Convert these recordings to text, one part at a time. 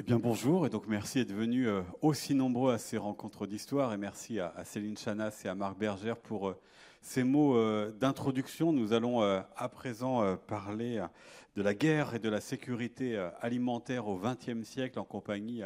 Eh bien bonjour et donc merci d'être venu euh, aussi nombreux à ces rencontres d'histoire et merci à, Céline Chanas et à Marc Bergère pour euh, ces mots euh, d'introduction. Nous allons à présent parler de la guerre et de la sécurité alimentaire au XXe siècle en compagnie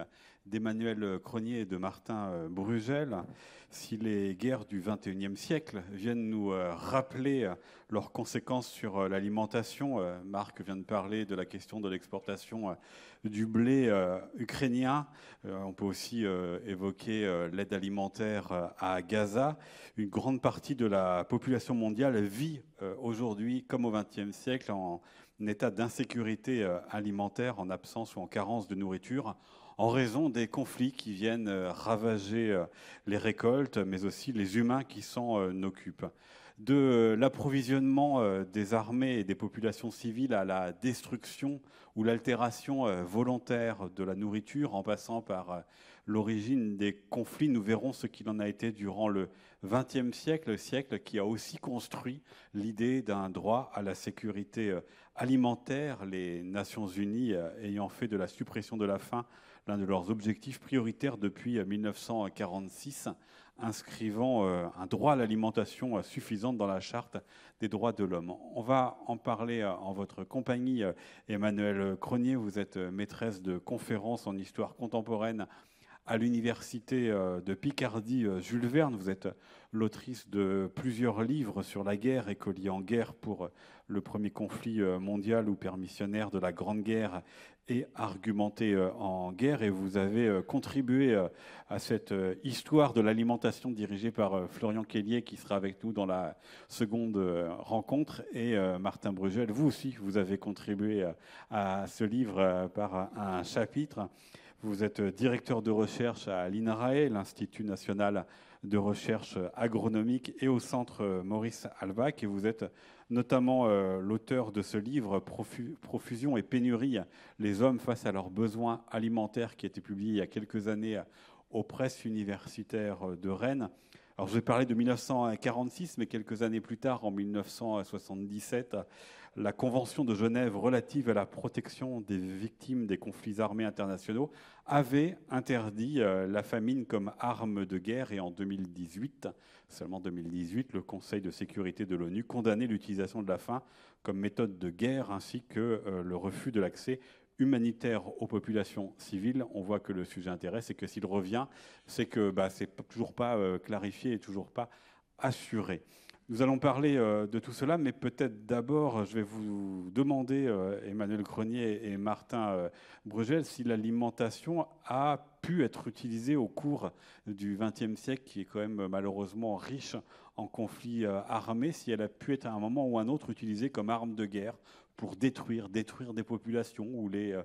d'Emmanuel Cronier et de Martin Brugel. Si les guerres du XXIe siècle viennent nous rappeler leurs conséquences sur l'alimentation, Marc vient de parler de la question de l'exportation du blé euh, ukrainien. Euh, on peut aussi euh, évoquer l'aide alimentaire à Gaza. Une grande partie de la population mondiale vit aujourd'hui, comme au XXe siècle, en état d'insécurité alimentaire, en absence ou en carence de nourriture en raison des conflits qui viennent ravager les récoltes, mais aussi les humains qui s'en occupent. De l'approvisionnement euh, des armées et des populations civiles à la destruction ou l'altération euh, volontaire de la nourriture en passant par euh, l'origine des conflits, nous verrons ce qu'il en a été durant le XXe siècle, le siècle qui a aussi construit l'idée d'un droit à la sécurité alimentaire, les Nations Unies ayant fait de la suppression de la faim l'un de leurs objectifs prioritaires depuis 1946 inscrivant euh, un droit à l'alimentation euh, suffisante dans la charte des droits de l'homme. On va en parler euh, en votre compagnie. Emmanuel Cronier, vous êtes maîtresse de conférences en histoire contemporaine à l'université de Picardie Jules Verne. Vous êtes l'autrice de plusieurs livres sur la guerre, écolier en guerre pour le premier conflit mondial ou permissionnaire de la Grande Guerre et argumenté euh, en guerre et vous avez euh, contribué euh, à cette histoire de l'alimentation dirigée par Florian Kellier qui sera avec nous dans la seconde rencontre et Martin Brugel, vous aussi vous avez contribué à ce livre par un chapitre. Vous êtes directeur de recherche à l'INRAE, l'Institut national de recherche agronomique, et au centre Maurice Albac, et vous êtes notamment euh, l'auteur de ce livre Profusion et pénurie, les hommes face à leurs besoins alimentaires, qui a été publié il y a quelques années aux presses universitaires de Rennes. Alors je vais parler de 1946, mais quelques années plus tard, en 1977, la Convention de Genève relative à la protection des victimes des conflits armés internationaux avait interdit euh, la famine comme arme de guerre et en 2018, seulement 2018, le Conseil de sécurité de l'ONU condamnait l'utilisation de la faim comme méthode de guerre ainsi que euh, le refus de l'accès humanitaire aux populations civiles. On voit que le sujet intéresse et que s'il revient, c'est que bah, c'est toujours pas euh, clarifié et toujours pas assuré. Nous allons parler euh, de tout cela, mais peut-être d'abord, je vais vous demander, euh, Emmanuel Grenier et Martin Brugel, si l'alimentation a pu être utilisée au cours du XXe siècle, qui est quand même malheureusement riche en conflits armés, si elle a pu être à un moment ou un autre utilisée comme arme de guerre pour détruire, détruire des populations ou les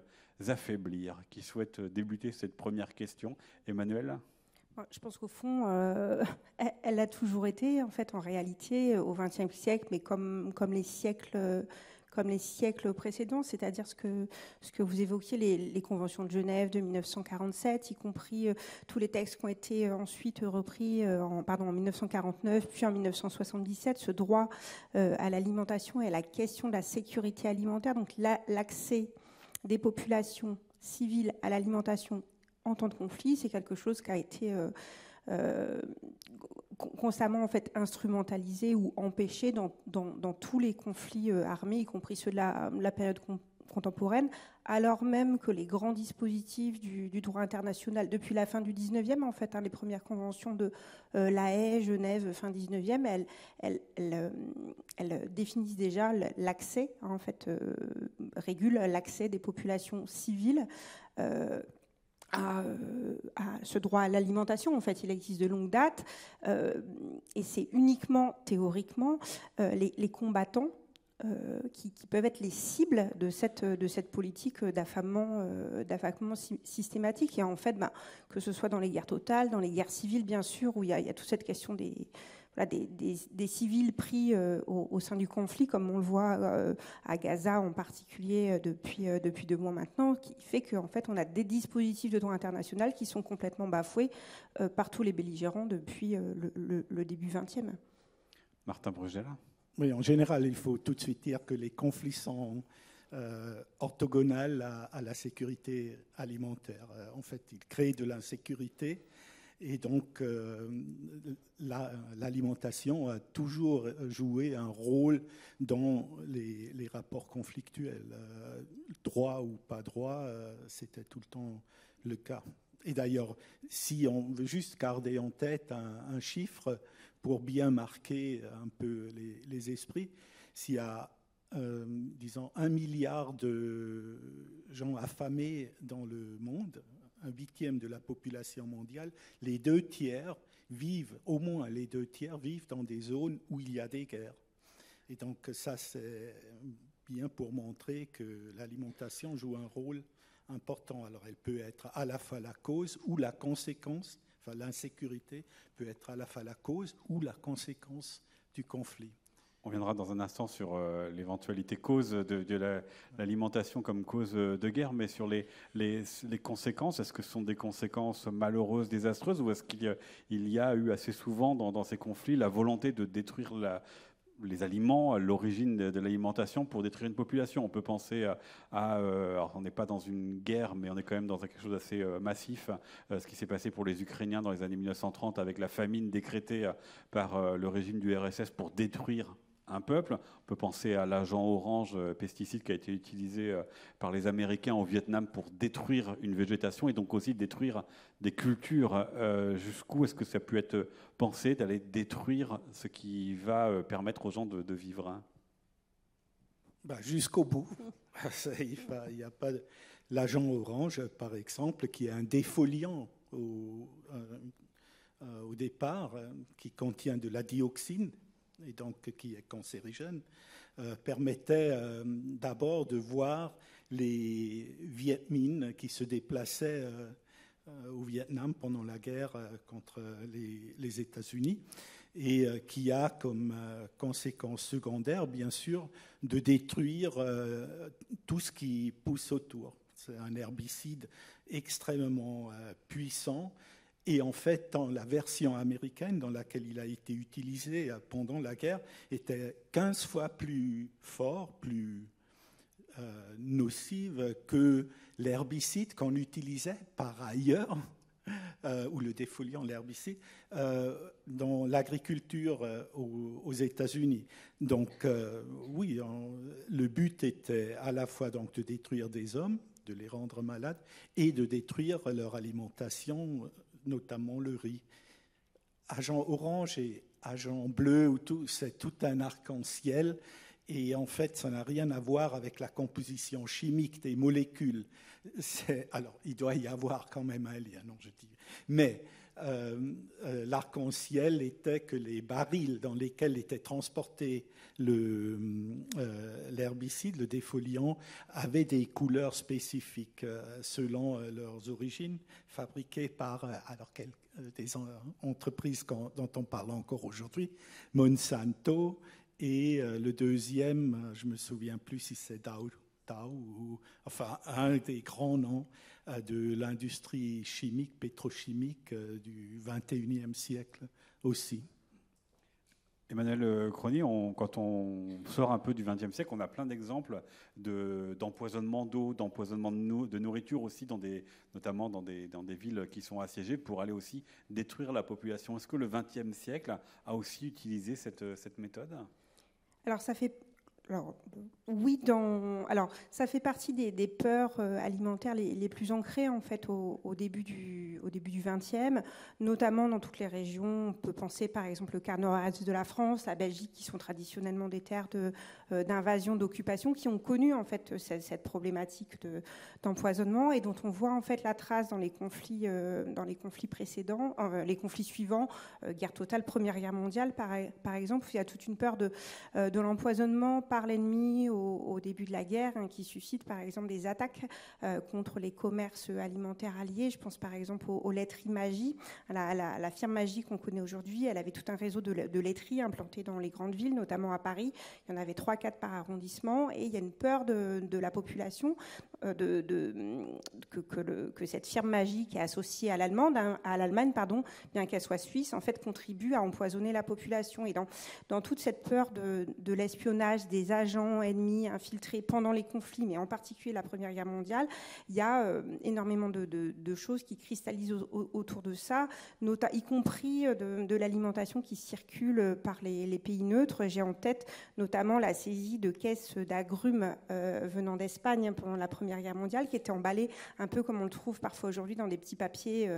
affaiblir. Qui souhaite débuter cette première question Emmanuel? Je pense qu'au fond, euh, elle a toujours été, en fait, en réalité, au XXe siècle, mais comme, comme les siècles comme les siècles précédents, c'est-à-dire ce que, ce que vous évoquiez, les, conventions de Genève de 1947, y compris euh, tous les textes qui ont été euh, ensuite repris en, pardon, en 1949, puis en 1977, ce droit à l'alimentation et à la question de la sécurité alimentaire, donc l'accès des populations civiles à l'alimentation en temps de conflit, c'est quelque chose qui a été euh, euh, constamment en fait instrumentalisé ou empêché dans, tous les conflits euh, armés, y compris ceux de la, période contemporaine, alors même que les grands dispositifs du, droit international, depuis la fin du 19e, en fait, hein, les premières conventions de La Haye, Genève, fin 19e, elles, elles, définissent déjà l'accès, hein, en fait, l'accès des populations civiles euh, à, ce droit à l'alimentation. En fait, il existe de longue date, euh, et c'est uniquement théoriquement euh, les, combattants qui, peuvent être les cibles de cette, politique d'affamement, systématique. Et en fait, bah, que ce soit dans les guerres totales, dans les guerres civiles, bien sûr, où il y a toute cette question des, des, civils pris euh, au, sein du conflit, comme on le voit euh, à Gaza en particulier euh, depuis, depuis deux mois maintenant, qui fait qu'en fait on a des dispositifs de droit international qui sont complètement bafoués par tous les belligérants depuis le, début 20e. Martin Brugel Oui, en général, il faut tout de suite dire que les conflits sont orthogonal à, la sécurité alimentaire. en fait, il crée de l'insécurité et donc, euh, l'alimentation a toujours joué un rôle dans les, rapports conflictuels. Euh, droit ou pas droit, euh, c'était tout le temps le cas. Et d'ailleurs, si on veut juste garder en tête un, chiffre pour bien marquer un peu les, les esprits, s'il y a, disons, un milliard de gens affamés dans le monde, un huitième de la population mondiale, les deux tiers vivent, au moins les deux tiers vivent dans des zones où il y a des guerres. Et donc ça, c'est bien pour montrer que l'alimentation joue un rôle important. Alors elle peut être à la fois la cause ou la conséquence, enfin l'insécurité peut être à la fois la cause ou la conséquence du conflit. On viendra dans un instant sur euh, l'éventualité cause de, l'alimentation comme cause de guerre, mais sur les, conséquences, est-ce que ce sont des conséquences malheureuses, désastreuses, ou est-ce qu'il y, a, eu assez souvent dans, ces conflits la volonté de détruire les aliments, l'origine de, l'alimentation pour détruire une population? On peut penser à, euh, alors on n'est pas dans une guerre, mais on est quand même dans quelque chose d'assez euh, massif. ce qui s'est passé pour les Ukrainiens dans les années 1930 avec la famine décrétée par le régime du RSS pour détruire un peuple. On peut penser à l'agent orange euh, pesticide qui a été utilisé euh, par les Américains au Vietnam pour détruire une végétation et donc aussi détruire des cultures. Euh, jusqu'où est-ce que ça peut être pensé d'aller détruire ce qui va permettre aux gens de, vivre bah, Jusqu'au bout. Il n'y a pas l'agent orange, par exemple, qui est un défoliant au départ, qui contient de la dioxine et donc qui est cancérigène, euh, permettait euh, d'abord de voir les Viet Minh qui se déplaçaient euh, au Vietnam pendant la guerre contre les États-Unis et qui a comme conséquence secondaire, bien sûr, de détruire tout ce qui pousse autour. C'est un herbicide extrêmement puissant et en fait, la version américaine dans laquelle il a été utilisé pendant la guerre, était 15 fois plus fort, plus euh, nocive que l'herbicide qu'on utilisait par ailleurs, euh, ou le défoliant, l'herbicide, euh, dans l'agriculture aux, États-Unis. Donc, oui, le but était à la fois donc, de détruire des hommes, de les rendre malades, et de détruire leur alimentation notamment le riz. Agent orange et agent bleu, c'est tout un arc-en-ciel. Et en fait, ça n'a rien à voir avec la composition chimique des molécules. Alors, il doit y avoir quand même un lien, non, je dis. Mais euh, euh, l'arc-en-ciel était que les barils dans lesquels était transporté euh, l'herbicide, le, défoliant, avaient des couleurs spécifiques selon leurs origines, fabriquées par alors des entreprises dont on parle encore aujourd'hui, Monsanto, et le deuxième, je me souviens plus si c'est Dow ou enfin un des grands noms de l'industrie chimique, pétrochimique euh, du 21e siècle aussi. Emmanuel euh, Crony, quand on sort un peu du XXe siècle, on a plein d'exemples d'empoisonnement d'eau, d'empoisonnement de, nourriture aussi, dans des, notamment dans des, dans des villes qui sont assiégées, pour aller aussi détruire la population. Est-ce que le XXe siècle a aussi utilisé cette, cette méthode? Alors ça fait alors, oui, dans, alors ça fait partie des, peurs euh, alimentaires les, plus ancrées en fait au, début du au début 20e, notamment dans toutes les régions. On peut penser par exemple le quart nord-est de la France, la Belgique, qui sont traditionnellement des terres de, euh, d'invasion, d'occupation, qui ont connu en fait cette, problématique de, d'empoisonnement et dont on voit en fait la trace dans les conflits euh, dans les conflits précédents, les conflits suivants, guerre totale, Première Guerre mondiale par, par exemple, il y a toute une peur de de l'empoisonnement par l'ennemi au, début de la guerre, hein, qui suscite par exemple des attaques euh, contre les commerces alimentaires alliés. Je pense par exemple aux, laiteries Magie, la, la, firme Magie qu'on connaît aujourd'hui. Elle avait tout un réseau de, de, laiteries implantées dans les grandes villes, notamment à Paris. Il y en avait 3-4 par arrondissement, et il y a une peur de, de la population euh, de, que, que, cette firme Magie qui est associée à l'Allemagne, hein, à l'Allemagne pardon, bien qu'elle soit suisse, en fait contribue à empoisonner la population. Et dans, dans toute cette peur de, l'espionnage des des agents ennemis infiltrés pendant les conflits, mais en particulier la Première Guerre mondiale, il y a euh, énormément de, choses qui cristallisent autour de ça, y compris de, l'alimentation qui circule par les, pays neutres. J'ai en tête notamment la saisie de caisses d'agrumes venant d'Espagne pendant la Première Guerre mondiale, qui étaient emballées un peu comme on le trouve parfois aujourd'hui dans des petits papiers,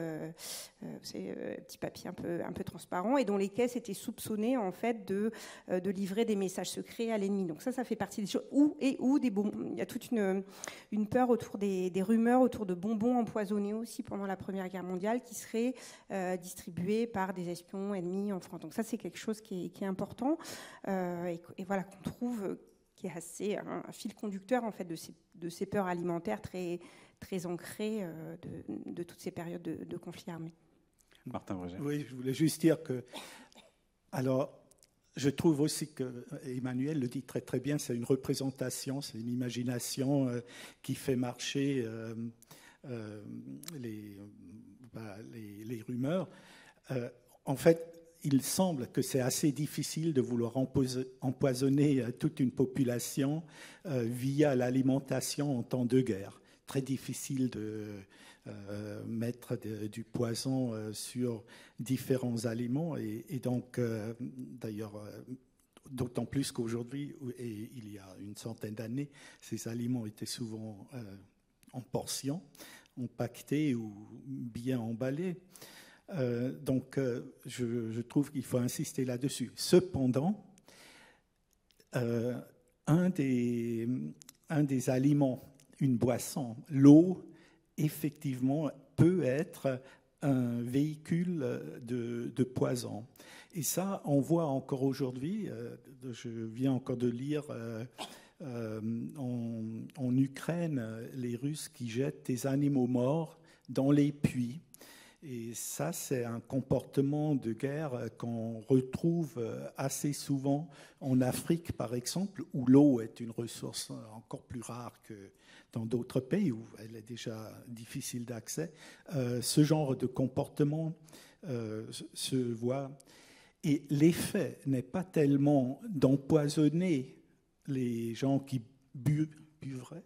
petits papiers un peu, transparents, et dont les caisses étaient soupçonnées en fait de, euh, de livrer des messages secrets à l'ennemi. Donc ça, ça fait partie des choses. Ou, et où des bonbons. Il y a toute une, une peur autour des, des, rumeurs autour de bonbons empoisonnés aussi pendant la Première Guerre mondiale qui seraient euh, distribués par des espions ennemis en France. Donc ça, c'est quelque chose qui est, qui est important euh, et, voilà qu'on trouve qui est assez un, fil conducteur en fait de ces, de ces peurs alimentaires très très ancrées de, de, toutes ces périodes de, de conflits armés. Martin Oui, je voulais juste dire que alors, je trouve aussi que Emmanuel le dit très très bien, c'est une représentation, c'est une imagination euh, qui fait marcher euh, euh, bah, les, rumeurs. en fait, il semble que c'est assez difficile de vouloir empoisonner toute une population via l'alimentation en temps de guerre. Très difficile de, euh, mettre du poison euh, sur différents aliments. Et, donc, euh, d'ailleurs, d'autant plus qu'aujourd'hui, et il y a une centaine d'années, ces aliments étaient souvent en portions, empaquetés ou bien emballés. donc, je, trouve qu'il faut insister là-dessus. Cependant, un, des, un des aliments, une boisson, l'eau, effectivement peut être un véhicule de, poison. Et ça, on voit encore aujourd'hui, euh, je viens encore de lire euh, euh, en, en, Ukraine, les Russes qui jettent des animaux morts dans les puits. Et ça, c'est un comportement de guerre qu'on retrouve assez souvent en Afrique, par exemple, où l'eau est une ressource encore plus rare que, dans d'autres pays où elle est déjà difficile d'accès, euh, ce genre de comportement euh, se voit. Et l'effet n'est pas tellement d'empoisonner les gens qui bu, buvraient,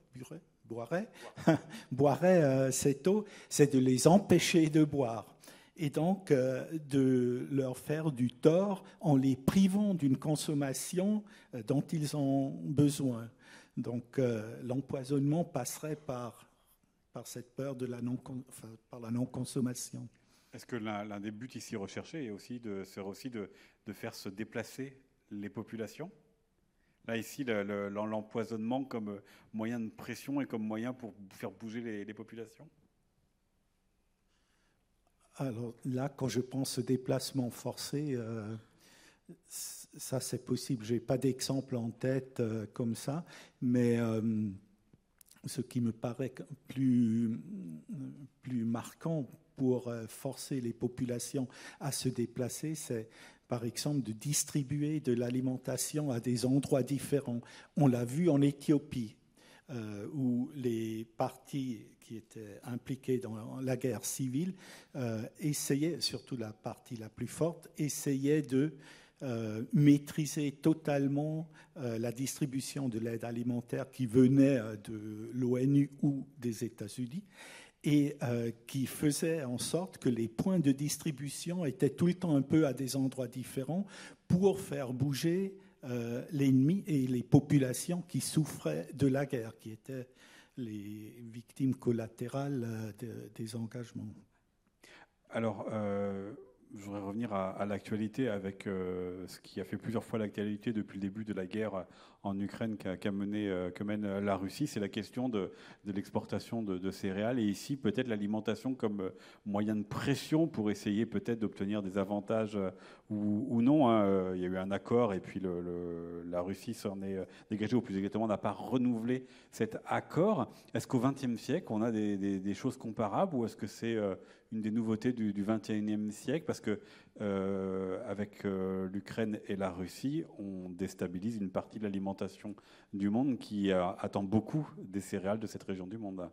boiraient, boiraient euh, cette eau, c'est de les empêcher de boire et donc de leur faire du tort en les privant d'une consommation dont ils ont besoin. Donc euh, l'empoisonnement passerait par, par cette peur de la non, par la non-consommation. Est-ce que l'un des buts ici recherchés est aussi de, serait aussi de, de, faire se déplacer les populations? Là, ici, l'empoisonnement comme moyen de pression et comme moyen pour faire bouger les, populations? Alors là, quand je pense déplacement forcé, euh, ça c'est possible. Je n'ai pas d'exemple en tête euh, comme ça, mais euh, ce qui me paraît plus, plus marquant pour euh, forcer les populations à se déplacer, c'est par exemple de distribuer de l'alimentation à des endroits différents. On l'a vu en Éthiopie, où les partis qui étaient impliqués dans la guerre civile essayaient, surtout la partie la plus forte, essayaient de euh, maîtriser totalement euh, la distribution de l'aide alimentaire qui venait euh, de l'ONU ou des États-Unis et qui faisait en sorte que les points de distribution étaient tout le temps un peu à des endroits différents pour faire bouger l'ennemi et les populations qui souffraient de la guerre, qui étaient les victimes collatérales des engagements. Alors, je voudrais revenir à, l'actualité avec euh, ce qui a fait plusieurs fois l'actualité depuis le début de la guerre en Ukraine qu'a euh, que mène la Russie. C'est la question de, l'exportation de, céréales et ici peut-être l'alimentation comme euh, moyen de pression pour essayer peut-être d'obtenir des avantages ou, non. Hein. Il y a eu un accord et puis la Russie s'en est dégagée, ou plus exactement n'a pas renouvelé cet accord. Est-ce qu'au XXe siècle on a des choses comparables ou est-ce que c'est une des nouveautés du, du 21e siècle, parce que euh, avec euh, l'Ukraine et la Russie, on déstabilise une partie de l'alimentation du monde qui attend beaucoup des céréales de cette région du monde.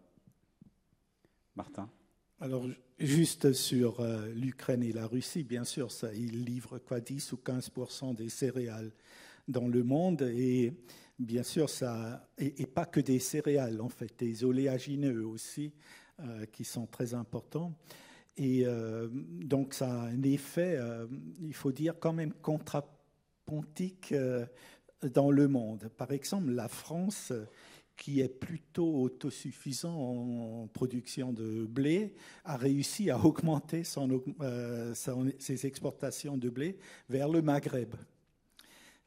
Martin? Alors, juste sur euh, l'Ukraine et la Russie, bien sûr, ils livrent quoi 10 ou 15 des céréales dans le monde. Et bien sûr, ça, et, pas que des céréales, en fait, des oléagineux aussi, qui sont très importants. Et donc, ça a un effet, il faut dire, quand même contrapontique dans le monde. Par exemple, la France, qui est plutôt autosuffisant en production de blé, a réussi à augmenter euh, ses exportations de blé vers le Maghreb,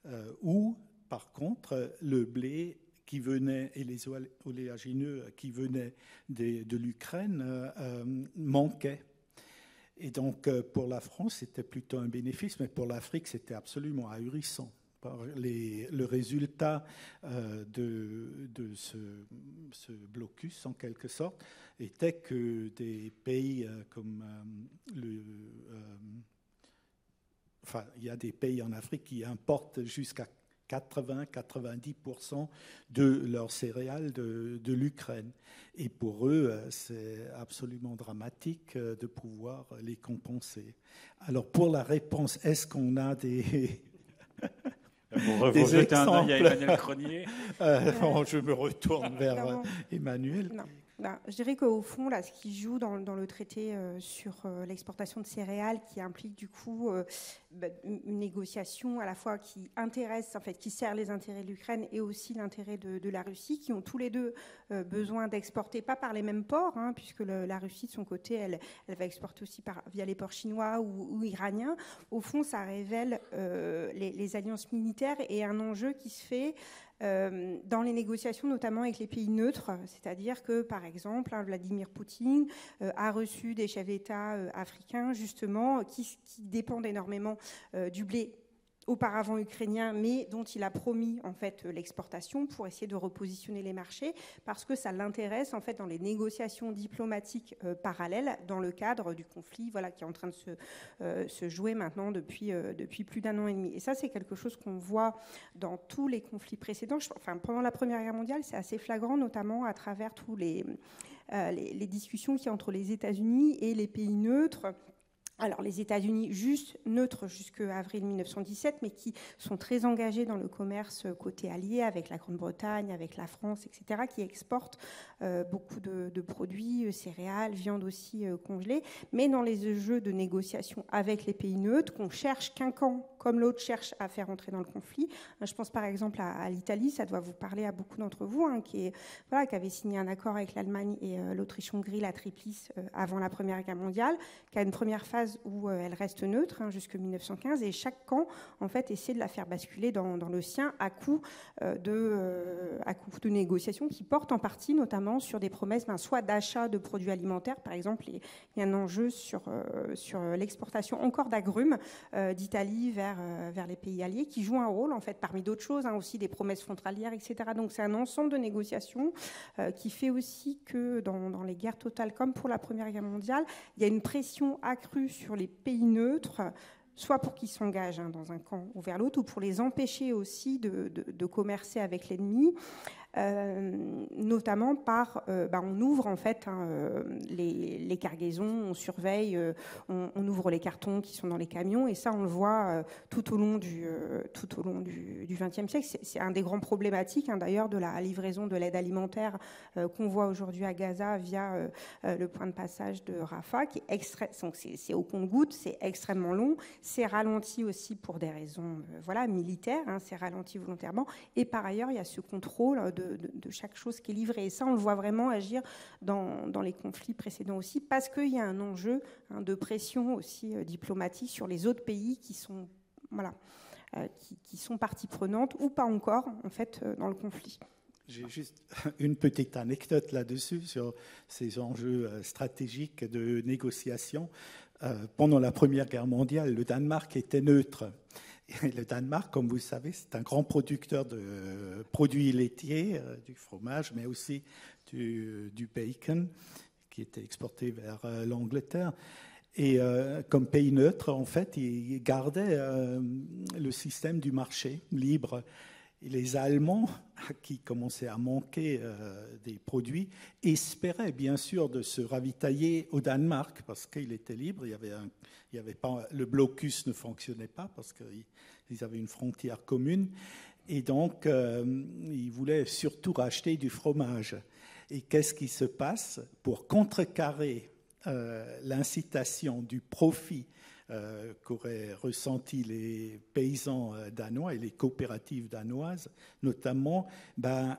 euh, où, par contre, le blé qui venait et les oléagineux qui venaient de, l'Ukraine euh, manquaient. Et donc, pour la France, c'était plutôt un bénéfice, mais pour l'Afrique, c'était absolument ahurissant. Le résultat euh, de, ce, blocus, en quelque sorte, était que des pays euh, comme euh, le... enfin, il y a des pays en Afrique qui importent jusqu'à 80-90% de leurs céréales de, de l'Ukraine. Et pour eux, c'est absolument dramatique de pouvoir les compenser. Alors pour la réponse, est-ce qu'on a des... Vous, des exemples. Un Emmanuel Cronier? Euh, je me retourne vers euh, Emmanuel. Ben, je dirais qu'au fond, là, ce qui joue dans, le traité euh, sur euh, l'exportation de céréales, qui implique du coup euh, ben, une négociation à la fois qui intéresse, en fait, qui sert les intérêts de l'Ukraine et aussi l'intérêt de, la Russie, qui ont tous les deux besoin d'exporter, pas par les mêmes ports, hein, puisque la Russie, de son côté, elle, elle va exporter aussi par, via les ports chinois ou, iraniens. Au fond, ça révèle les, alliances militaires et un enjeu qui se fait euh, dans les négociations, notamment avec les pays neutres, c'est-à-dire que, par exemple, hein, Vladimir Poutine euh, a reçu des chefs d'État euh, africains, justement, qui, qui, dépendent énormément du blé auparavant ukrainien, mais dont il a promis en fait l'exportation pour essayer de repositionner les marchés, parce que ça l'intéresse en fait dans les négociations diplomatiques euh, parallèles dans le cadre du conflit, voilà, qui est en train de se, euh, jouer maintenant depuis euh, plus d'un an et demi. Et ça, c'est quelque chose qu'on voit dans tous les conflits précédents. Enfin, pendant la Première Guerre mondiale, c'est assez flagrant, notamment à travers tous les, les, discussions qui entre les États-Unis et les pays neutres alors les États-Unis juste neutres jusqu'à avril 1917, mais qui sont très engagés dans le commerce côté allié avec la Grande-Bretagne, avec la France, etc., qui exportent euh, beaucoup de, produits, euh, céréales, viande aussi euh, congelée, mais dans les jeux de négociation avec les pays neutres, qu'on cherche qu'un camp comme l'autre cherche à faire entrer dans le conflit. Je pense par exemple à, l'Italie, ça doit vous parler à beaucoup d'entre vous, hein, qui, est, voilà, qui avait signé un accord avec l'Allemagne et l'Autriche-Hongrie, la Triplice, avant la Première Guerre mondiale, qui a une première phase où euh, elle reste neutre hein, jusqu'en 1915 et chaque camp en fait essaie de la faire basculer dans, le sien euh, de euh, à coup de négociations qui portent en partie notamment sur des promesses ben, soit d'achat de produits alimentaires par exemple il y a un enjeu sur l'exportation encore d'agrumes d'Italie vers les pays alliés qui joue un rôle en fait parmi d'autres choses hein, aussi des promesses frontalières etc donc c'est un ensemble de négociations qui fait aussi que dans les guerres totales comme pour la première guerre mondiale il y a une pression accrue sur les pays neutres, soit pour qu'ils s'engagent hein, dans un camp ou vers l'autre, ou pour les empêcher aussi de, de commercer avec l'ennemi. Euh, notamment par, euh, bah, on ouvre en fait hein, euh, les, cargaisons, on surveille, on, ouvre les cartons qui sont dans les camions, et ça on le voit tout au long du tout au long du XXe siècle. C'est un des grands problématiques hein, d'ailleurs de la livraison de l'aide alimentaire qu'on voit aujourd'hui à Gaza via le point de passage de Rafah, qui est c'est au compte-goutte, c'est extrêmement long, c'est ralenti aussi pour des raisons voilà militaires, hein, c'est ralenti volontairement, et par ailleurs il y a ce contrôle de de, chaque chose qui est livrée. Et ça, on le voit vraiment agir dans, dans les conflits précédents aussi, parce qu'il y a un enjeu hein, de pression aussi euh, diplomatique sur les autres pays qui sont, voilà, euh, qui, sont partie prenante ou pas encore, en fait, euh, dans le conflit. J'ai juste une petite anecdote là-dessus sur ces enjeux stratégiques de négociation. pendant la Première Guerre mondiale, le Danemark était neutre le Danemark, comme vous le savez, c'est un grand producteur de produits laitiers, euh, du fromage, mais aussi du, bacon, qui était exporté vers euh, l'Angleterre. Et euh, comme pays neutre, en fait, il gardait le système du marché libre. Les Allemands, qui commençaient à manquer des produits, espéraient bien sûr de se ravitailler au Danemark parce qu'il était libre. Il avait pas, le blocus ne fonctionnait pas parce qu'ils avaient une frontière commune. Et donc, ils voulaient surtout racheter du fromage. Et qu'est-ce qui se passe? Pour contrecarrer l'incitation du profit qu'auraient ressenti les paysans danois et les coopératives danoises, notamment, ben,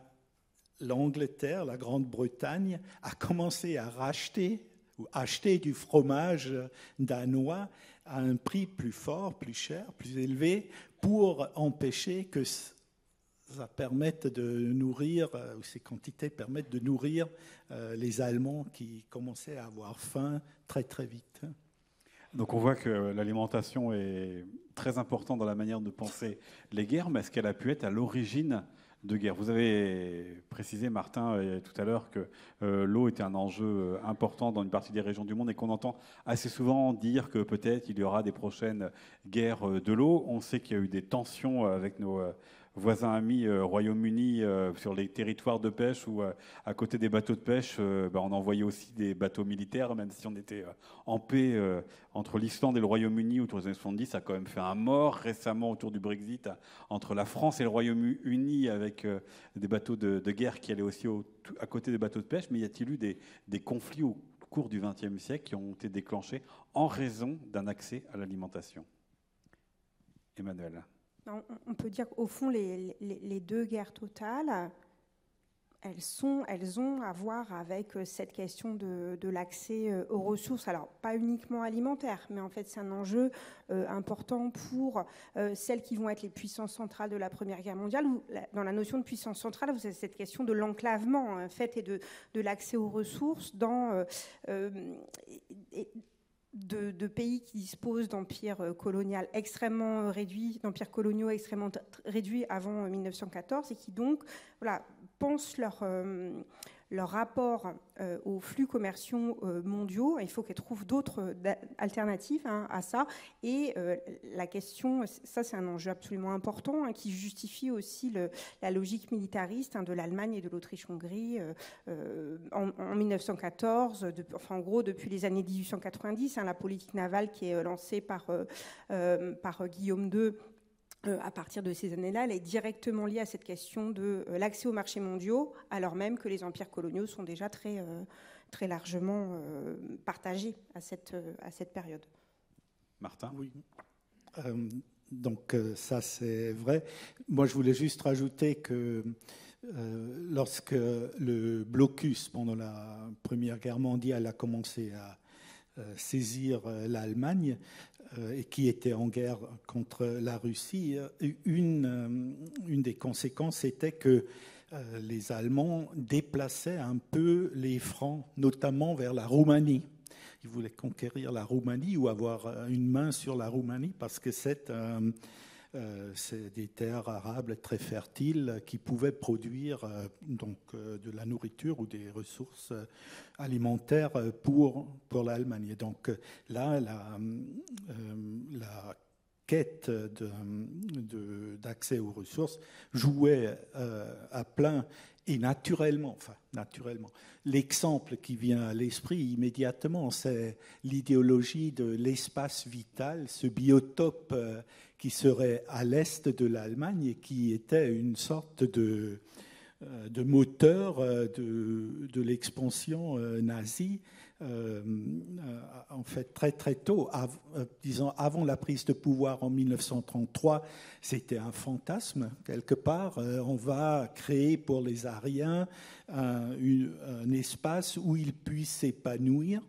l'Angleterre, la Grande-Bretagne, a commencé à racheter ou acheter du fromage danois à un prix plus fort, plus cher, plus élevé, pour empêcher que ça permette de nourrir, ou ces quantités permettent de nourrir euh, les Allemands qui commençaient à avoir faim très très vite. Donc on voit que l'alimentation est très importante dans la manière de penser les guerres, mais est-ce qu'elle a pu être à l'origine de guerre. Vous avez précisé, Martin, euh, tout à l'heure que euh, l'eau était un enjeu euh, important dans une partie des régions du monde et qu'on entend assez souvent dire que peut-être il y aura des prochaines guerres de l'eau. On sait qu'il y a eu des tensions avec nos voisins amis euh, Royaume-Uni euh, sur les territoires de pêche où, euh, à côté des bateaux de pêche, bah, on envoyait aussi des bateaux militaires, même si on était en paix entre l'Islande et le Royaume-Uni autour des années 70. Ça a quand même fait un mort récemment autour du Brexit entre la France et le Royaume-Uni avec des bateaux de, guerre qui allaient aussi à côté des bateaux de pêche. Mais y a-t-il eu des conflits au cours du XXe siècle qui ont été déclenchés en raison d'un accès à l'alimentation? Emmanuel on peut dire qu'au fond, les, deux guerres totales, elles, ont à voir avec euh, cette question de, l'accès euh, aux ressources. Alors, pas uniquement alimentaires, mais en fait, c'est un enjeu euh, important pour celles qui vont être les puissances centrales de la Première Guerre mondiale. dans la notion de puissance centrale, vous avez cette question de l'enclavement, en fait, et de, l'accès aux ressources dans de, pays qui disposent d'empires euh, coloniaux extrêmement réduits, d'empires coloniaux extrêmement réduits avant 1914 euh, et qui donc voilà, pensent leur, euh, leur rapport euh, aux flux commerciaux euh, mondiaux. Il faut qu'elles trouvent d'autres euh, alternatives hein, à ça. Et la question, ça c'est un enjeu absolument important hein, qui justifie aussi la logique militariste hein, de l'Allemagne et de l'Autriche-Hongrie en, 1914, enfin en gros depuis les années 1890, la politique navale qui est lancée par, Guillaume II à partir de ces années-là, elle est directement liée à cette question de euh, l'accès aux marchés mondiaux, alors même que les empires coloniaux sont déjà très, euh, très largement partagés à cette, à cette période. Martin? Oui. donc ça, c'est vrai. Moi, je voulais juste rajouter que lorsque le blocus pendant la Première Guerre mondiale a commencé à saisir l'Allemagne, euh, et qui était en guerre contre la Russie, euh, une, euh, une des conséquences était que les Allemands déplaçaient un peu les Francs, notamment vers la Roumanie. Ils voulaient conquérir la Roumanie ou avoir une main sur la Roumanie parce que c'est euh, c'est des terres arables très fertiles qui pouvaient produire euh, donc, euh, de la nourriture ou des ressources alimentaires pour, pour l'Allemagne. Donc là, la, la quête d'accès aux ressources jouait à plein et naturellement, enfin naturellement, l'exemple qui vient à l'esprit immédiatement, c'est l'idéologie de l'espace vital, ce biotope qui serait à l'est de l'Allemagne et qui était une sorte de, euh, de moteur euh, de, de l'expansion euh, nazie, en fait très très tôt, disons avant la prise de pouvoir en 1933, c'était un fantasme quelque part. on va créer pour les Ariens un, un espace où ils puissent s'épanouir.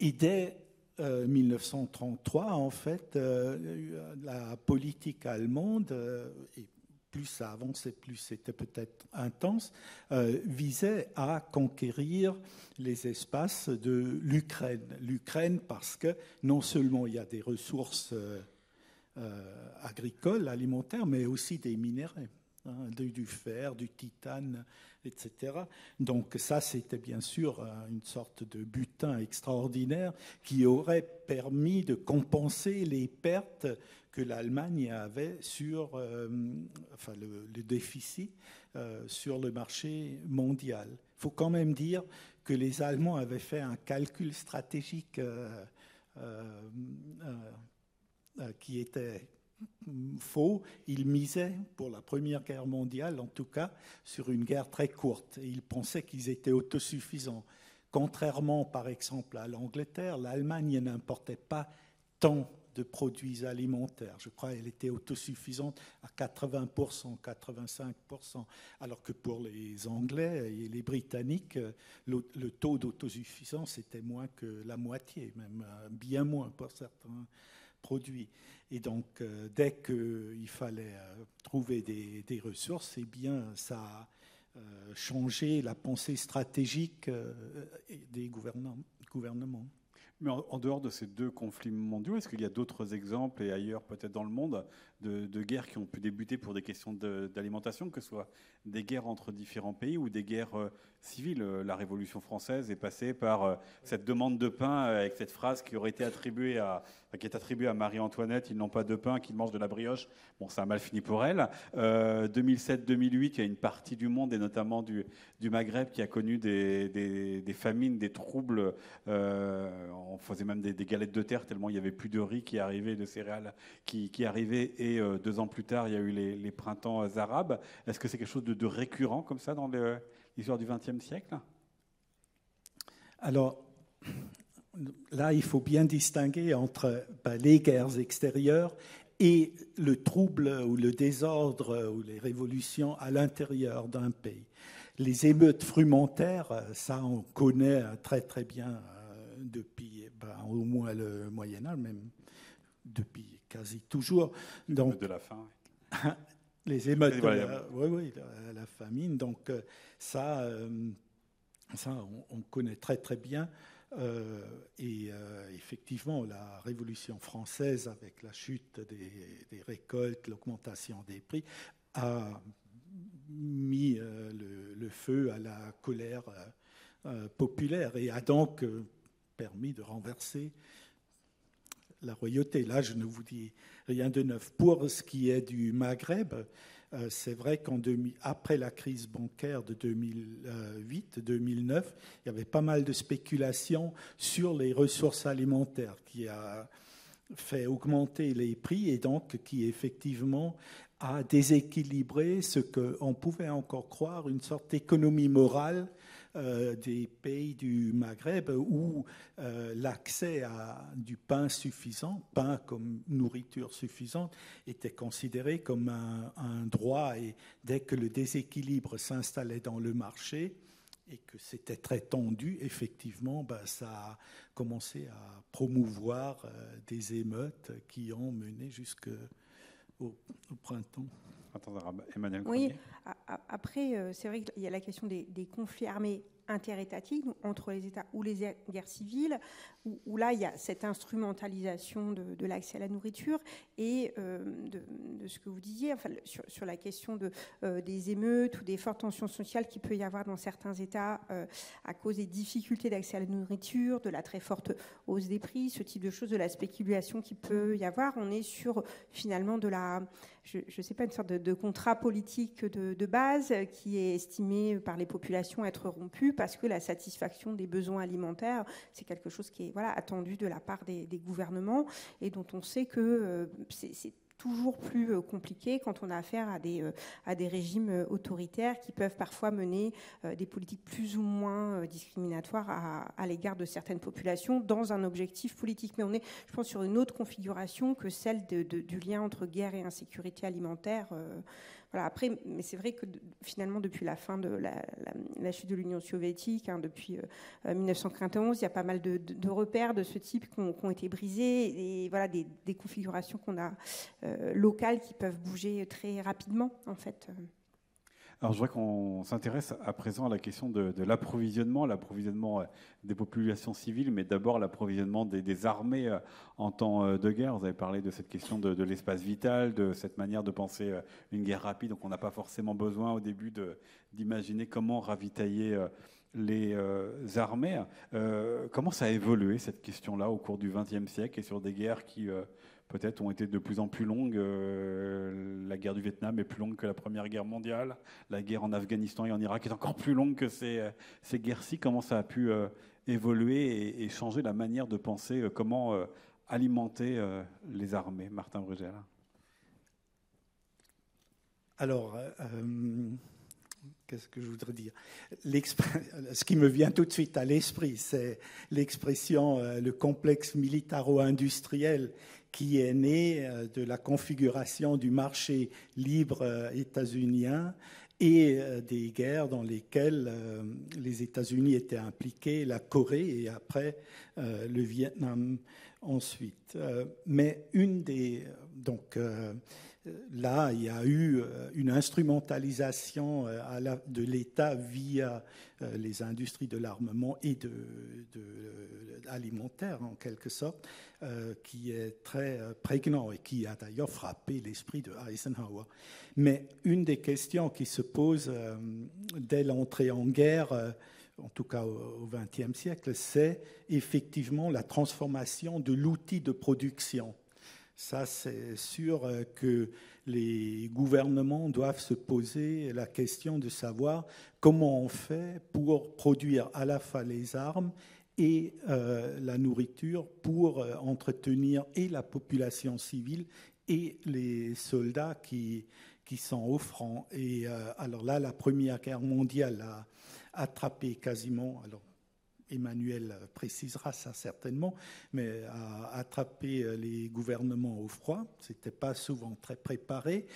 Et dès 1933, euh, en fait, euh, la politique allemande, euh, et plus ça avançait, plus c'était peut-être intense, visait à conquérir les espaces de l'Ukraine. L'Ukraine parce que non seulement il y a des ressources agricoles, alimentaires, mais aussi des minéraux. Hein, du fer, du titane, etc. Donc ça, c'était bien sûr euh, une sorte de butin extraordinaire qui aurait permis de compenser les pertes que l'Allemagne avait sur, euh, enfin le, déficit euh, sur le marché mondial. Il faut quand même dire que les Allemands avaient fait un calcul stratégique qui était faux. Ils misaient, pour la Première Guerre mondiale en tout cas, sur une guerre très courte. Et ils pensaient qu'ils étaient autosuffisants. Contrairement, par exemple, à l'Angleterre, l'Allemagne n'importait pas tant de produits alimentaires. Je crois qu'elle était autosuffisante à 80%, 85%, alors que pour les Anglais et les Britanniques, le, le taux d'autosuffisance était moins que la moitié, même euh, bien moins pour certains produits. Et donc, euh, dès qu'il fallait euh, trouver des, ressources, eh bien, ça a changé la pensée stratégique des gouvernements. Mais en, dehors de ces deux conflits mondiaux, est-ce qu'il y a d'autres exemples, et ailleurs peut-être dans le monde, de, guerres qui ont pu débuter pour des questions d'alimentation, que ce soit des guerres entre différents pays ou des guerres euh, civiles euh, La Révolution française est passée par euh, cette demande de pain avec cette phrase qui aurait été attribuée à, qui est attribuée à Marie-Antoinette ils n'ont pas de pain, qu'ils mangent de la brioche. Bon, ça a mal fini pour elle. 2007-2008, il y a une partie du monde, et notamment du, Maghreb, qui a connu des famines, des troubles. on faisait même des, galettes de terre tellement il n'y avait plus de riz qui arrivait, de céréales qui, qui arrivaient. Et deux ans plus tard, il y a eu les, printemps arabes. Est-ce que c'est quelque chose de récurrent comme ça dans l'histoire du XXe siècle? Alors, là, il faut bien distinguer entre ben, les guerres extérieures et le trouble ou le désordre ou les révolutions à l'intérieur d'un pays. Les émeutes frumentaires, ça on connaît très très bien euh, depuis ben, au moins le Moyen Âge, même depuis quasi toujours. Donc, de la fin. Les émeutes, la, oui, oui, la, famine. Donc euh, ça, euh, ça on, connaît très très bien. Euh, et effectivement, la Révolution française, avec la chute des, récoltes, l'augmentation des prix, a mis le, feu à la colère populaire et a donc permis de renverser la royauté. Là, je ne vous dis rien de neuf. Pour ce qui est du Maghreb, euh, c'est vrai qu'après la crise bancaire de 2008-2009, il y avait pas mal de spéculations sur les ressources alimentaires qui a fait augmenter les prix et donc qui effectivement a déséquilibré ce qu'on pouvait encore croire une sorte d'économie morale euh, des pays du Maghreb où euh, l'accès à du pain suffisant, pain comme nourriture suffisante, était considéré comme un, droit et dès que le déséquilibre s'installait dans le marché, et que c'était très tendu, effectivement, ben, ça a commencé à promouvoir euh, des émeutes qui ont mené jusqu'au au printemps. Emmanuel oui, après, euh, c'est vrai qu'il y a la question des, conflits armés interétatiques entre les États ou les guerres civiles, où, là, il y a cette instrumentalisation de, l'accès à la nourriture et euh, de, ce que vous disiez, enfin, sur, la question de, euh, des émeutes ou des fortes tensions sociales qu'il peut y avoir dans certains États à cause des difficultés d'accès à la nourriture, de la très forte hausse des prix, ce type de choses, de la spéculation qui peut y avoir. On est sur finalement de la je ne sais pas, une sorte de, contrat politique de, base qui est estimé par les populations être rompu parce que la satisfaction des besoins alimentaires, c'est quelque chose qui est voilà, attendu de la part des, gouvernements et dont on sait que euh, c'est toujours plus euh, compliqué quand on a affaire à des, euh, à des régimes euh, autoritaires qui peuvent parfois mener des politiques plus ou moins discriminatoires à, l'égard de certaines populations dans un objectif politique. Mais on est, je pense, sur une autre configuration que celle du lien entre guerre et insécurité alimentaire après, mais c'est vrai que finalement, depuis la fin de la, chute de l'Union soviétique, hein, depuis 1991, euh, il y a pas mal de, repères de ce type qui ont, été brisés et voilà des, configurations qu'on a euh, locales qui peuvent bouger très rapidement, en fait. Alors je vois qu'on s'intéresse à présent à la question de, l'approvisionnement, l'approvisionnement euh, des populations civiles, mais d'abord l'approvisionnement des, armées euh, en temps euh, de guerre. Vous avez parlé de cette question de, l'espace vital, de cette manière de penser une guerre rapide. Donc on n'a pas forcément besoin au début d'imaginer comment ravitailler les armées. comment ça a évolué cette question-là au cours du XXe siècle et sur des guerres qui peut-être ont été de plus en plus longues. Euh, la guerre du Vietnam est plus longue que la Première Guerre mondiale. La guerre en Afghanistan et en Irak est encore plus longue que ces, euh, ces guerres-ci. Comment ça a pu euh, évoluer et, changer la manière de penser comment alimenter les armées Martin Brugel? Alors, qu'est-ce que je voudrais dire? Ce qui me vient tout de suite à l'esprit, c'est l'expression le complexe militaro-industriel qui est né de la configuration du marché libre états-unien et euh, des guerres dans lesquelles euh, les États-Unis étaient impliqués, la Corée et après euh, le Vietnam ensuite. Mais une des donc là, il y a eu une instrumentalisation de l'État via les industries de l'armement et de, alimentaire en quelque sorte, qui est très prégnant et qui a d'ailleurs frappé l'esprit de Eisenhower. Mais une des questions qui se pose euh, dès l'entrée en guerre, euh, en tout cas au XXe siècle, c'est effectivement la transformation de l'outil de production. Ça, c'est sûr euh, que les gouvernements doivent se poser la question de savoir comment on fait pour produire à la fois les armes et la nourriture pour entretenir et la population civile et les soldats qui, qui sont offrants. Et euh, alors là, la Première Guerre mondiale a attrapé quasiment, alors Emmanuel précisera ça certainement, mais a attrapé euh, les gouvernements au froid. C'était pas souvent très préparé.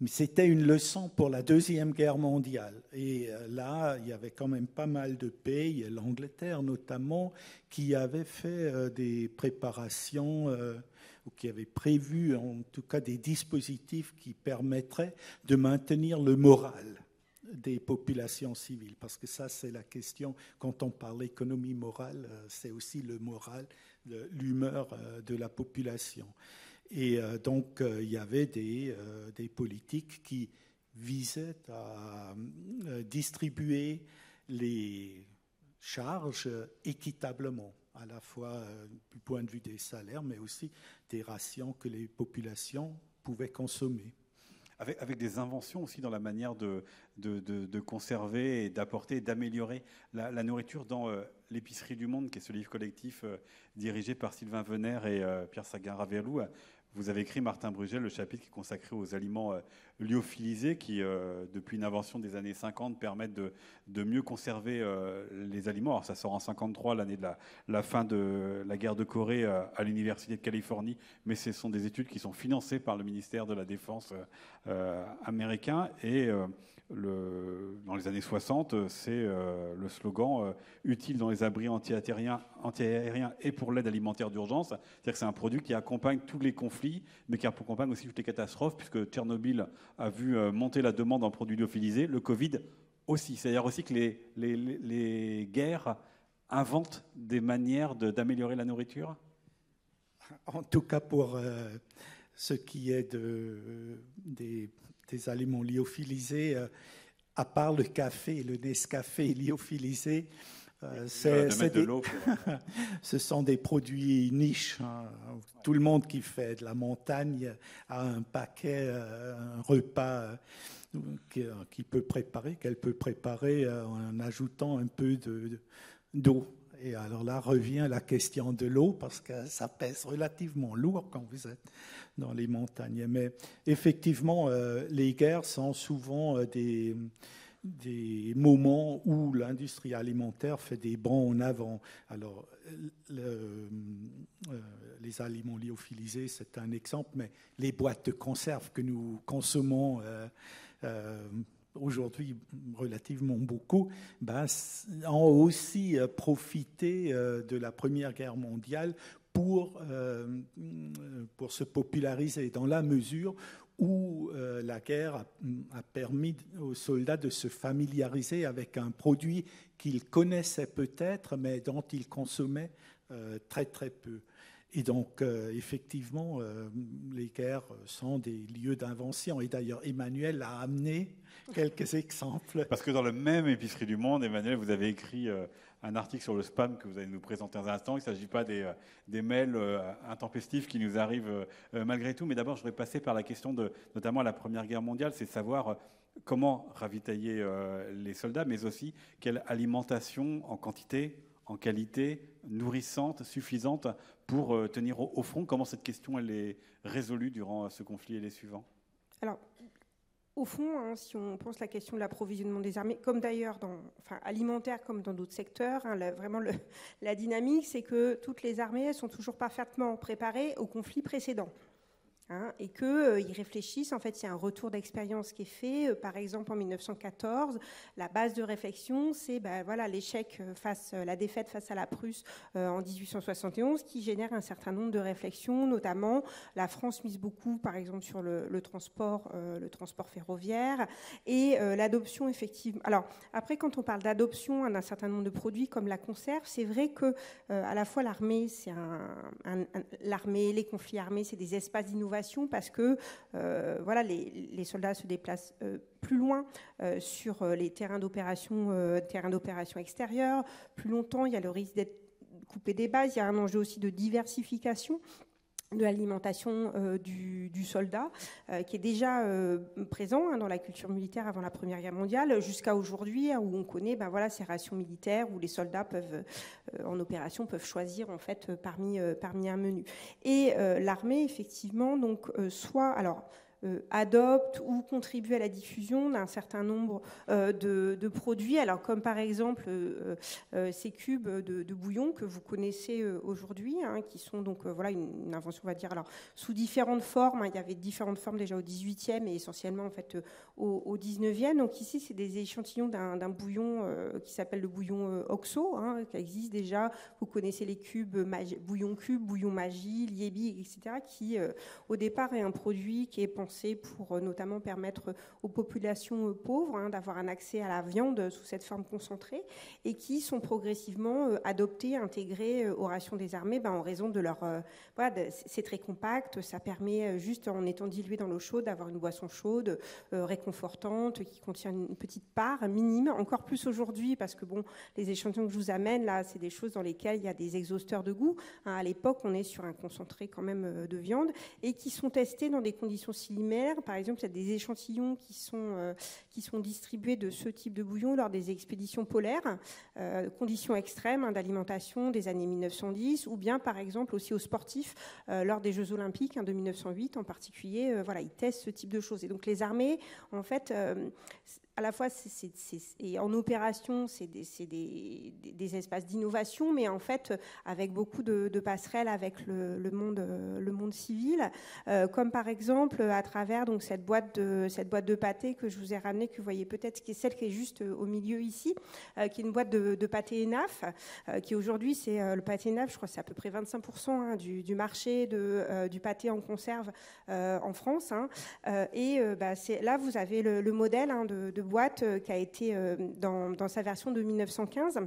Mais c'était une leçon pour la Deuxième Guerre mondiale. Et euh, là, il y avait quand même pas mal de pays, l'Angleterre notamment, qui avaient fait des préparations ou qui avait prévu en tout cas des dispositifs qui permettraient de maintenir le moral des populations civiles. Parce que ça, c'est la question, quand on parle d'économie morale, euh, c'est aussi le moral, l'humeur euh, de la population. Et euh, donc, il y avait des, des politiques qui visaient à distribuer les charges équitablement à la fois du point de vue des salaires, mais aussi des rations que les populations pouvaient consommer. Avec, des inventions aussi dans la manière de, de, de, conserver et d'apporter, d'améliorer la, nourriture dans euh, l'épicerie du monde, qui est ce livre collectif euh, dirigé par Sylvain Venner et Pierre Sagan-Ravelou. Vous avez écrit, Martin Brugel, le chapitre qui est consacré aux aliments euh, lyophilisés qui, euh, depuis une invention des années 50, permettent de, mieux conserver euh, les aliments. Alors, ça sort en 53, l'année de la, fin de la guerre de Corée à l'Université de Californie, mais ce sont des études qui sont financées par le ministère de la Défense américain. Et dans les années 60, c'est euh, le slogan euh, utile dans les abris anti-aériens anti et pour l'aide alimentaire d'urgence. C'est-à-dire que c'est un produit qui accompagne tous les conflits, mais qui accompagne aussi toutes les catastrophes, puisque Tchernobyl a vu euh, monter la demande en produits lyophilisés, le Covid aussi. C'est-à-dire aussi que les, guerres inventent des manières d'améliorer la nourriture? En tout cas, pour ce qui est de, des des aliments lyophilisés, euh, à part le café, le Nescafé lyophilisé. Euh, c'est, ce sont des produits niches. Hein. Tout le monde qui fait de la montagne a un paquet, euh, un repas qui, peut préparer, qu'elle peut préparer en ajoutant un peu de, d'eau. Et alors là revient la question de l'eau, parce que ça pèse relativement lourd quand vous êtes dans les montagnes. Mais effectivement, euh, les guerres sont souvent euh, des, des moments où l'industrie alimentaire fait des bons en avant. Alors, euh, les aliments lyophilisés, c'est un exemple, mais les boîtes de conserve que nous consommons aujourd'hui relativement beaucoup, ben, ont aussi profité de la Première Guerre mondiale pour, euh, pour se populariser, dans la mesure où euh, la guerre a, permis aux soldats de se familiariser avec un produit qu'ils connaissaient peut-être, mais dont ils consommaient euh, très très peu. Et donc, effectivement, les guerres sont des lieux d'invention. Et d'ailleurs, Emmanuel a amené quelques exemples. Parce que dans le même épicerie du monde, Emmanuel, vous avez écrit un article sur le spam que vous allez nous présenter dans un instant. Il ne s'agit pas des, euh, des mails euh, intempestifs qui nous arrivent euh, malgré tout. Mais d'abord, je voudrais passer par la question de, notamment la Première Guerre mondiale, c'est de savoir comment ravitailler les soldats, mais aussi quelle alimentation en quantité, en qualité, nourrissante, suffisante pour tenir au, front. Comment cette question elle est résolue durant ce conflit et les suivants? Alors, au fond, hein, si on pense la question de l'approvisionnement des armées, comme d'ailleurs dans, enfin, alimentaire comme dans d'autres secteurs, hein, vraiment la dynamique, c'est que toutes les armées sont toujours parfaitement préparées au conflit précédent. Hein, et qu'ils euh, réfléchissent. En fait, il y a un retour d'expérience qui est fait. Euh, par exemple, en 1914, la base de réflexion, c'est ben, voilà, l'échec euh, face, la défaite face à la Prusse en 1871, qui génère un certain nombre de réflexions, notamment la France mise beaucoup, par exemple, sur le, transport, le transport ferroviaire et l'adoption effectivement. Alors après, quand on parle d'adoption d'un certain nombre de produits comme la conserve, c'est vrai que à la fois l'armée, c'est l'armée, les conflits armés, c'est des espaces d'innovation parce que euh, voilà, les, soldats se déplacent euh, plus loin euh, sur les terrains d'opération, terrains d'opération extérieurs. Plus longtemps, il y a le risque d'être coupé des bases. Il y a un enjeu aussi de diversification de l'alimentation euh, du, soldat, euh, qui est déjà euh, présent hein, dans la culture militaire avant la Première Guerre mondiale, jusqu'à aujourd'hui, hein, où on connaît ben, voilà, ces rations militaires, où les soldats peuvent, en opération, peuvent choisir en fait parmi, parmi un menu. Et l'armée, effectivement, donc, soit... alors euh, adopte ou contribue à la diffusion d'un certain nombre euh, de, produits, alors comme par exemple euh, ces cubes de, bouillon que vous connaissez aujourd'hui, hein, qui sont donc voilà une, invention, on va dire, alors sous différentes formes. Hein, il y avait différentes formes déjà au 18e et essentiellement en fait au, 19e. Donc ici, c'est des échantillons d'un bouillon qui s'appelle le bouillon OXO, hein, qui existe déjà. Vous connaissez les cubes bouillon cube, bouillon magie, liebi, etc., qui au départ est un produit qui est pensé pour euh, notamment permettre aux populations euh, pauvres hein, d'avoir un accès à la viande sous cette forme concentrée et qui sont progressivement euh, adoptés, intégrés aux rations des armées ben, en raison de leur... c'est très compact, ça permet juste en étant dilué dans l'eau chaude d'avoir une boisson chaude, réconfortante, qui contient une petite part minime, encore plus aujourd'hui parce que bon, les échantillons que je vous amène là, c'est des choses dans lesquelles il y a des exhausteurs de goût. Hein, à l'époque, on est sur un concentré quand même de viande et qui sont testés dans des conditions similaires par exemple, il y a des échantillons qui sont, euh, qui sont distribués de ce type de bouillon lors des expéditions polaires, euh, conditions extrêmes hein, d'alimentation des années 1910, ou bien par exemple aussi aux sportifs euh, lors des Jeux Olympiques hein, de 1908 en particulier. voilà, ils testent ce type de choses. Et donc les armées, en fait, à la fois, c'est, en opération, c'est des, espaces d'innovation, mais en fait, avec beaucoup de, passerelles avec le, monde, civil, euh, comme par exemple à travers donc cette boîte de cette boîte de pâté que je vous ai ramenée, que vous voyez peut-être, qui est celle qui est juste au milieu ici, euh, qui est une boîte de, pâté ENAF, euh, qui aujourd'hui c'est le pâté ENAF, je crois, c'est à peu près 25% hein, du, marché du pâté en conserve en France, hein. et bah, là vous avez le, modèle hein, de, de boîte euh, qui a été euh, dans, sa version de 1915,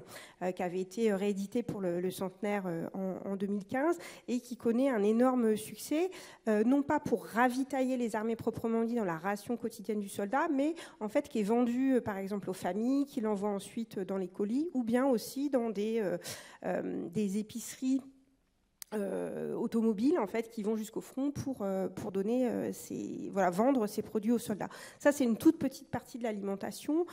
euh, qui avait été réédité pour le, centenaire en, 2015 et qui connaît un énorme succès, non pas pour ravitailler les armées proprement dit dans la ration quotidienne du soldat, mais en fait qui est vendu par exemple aux familles, qui l'envoient ensuite dans les colis, ou bien aussi dans des épiceries euh, automobiles en fait qui vont jusqu'au front pour euh, pour donner euh, voilà vendre ces produits aux soldats. Ça c'est une toute petite partie de l'alimentation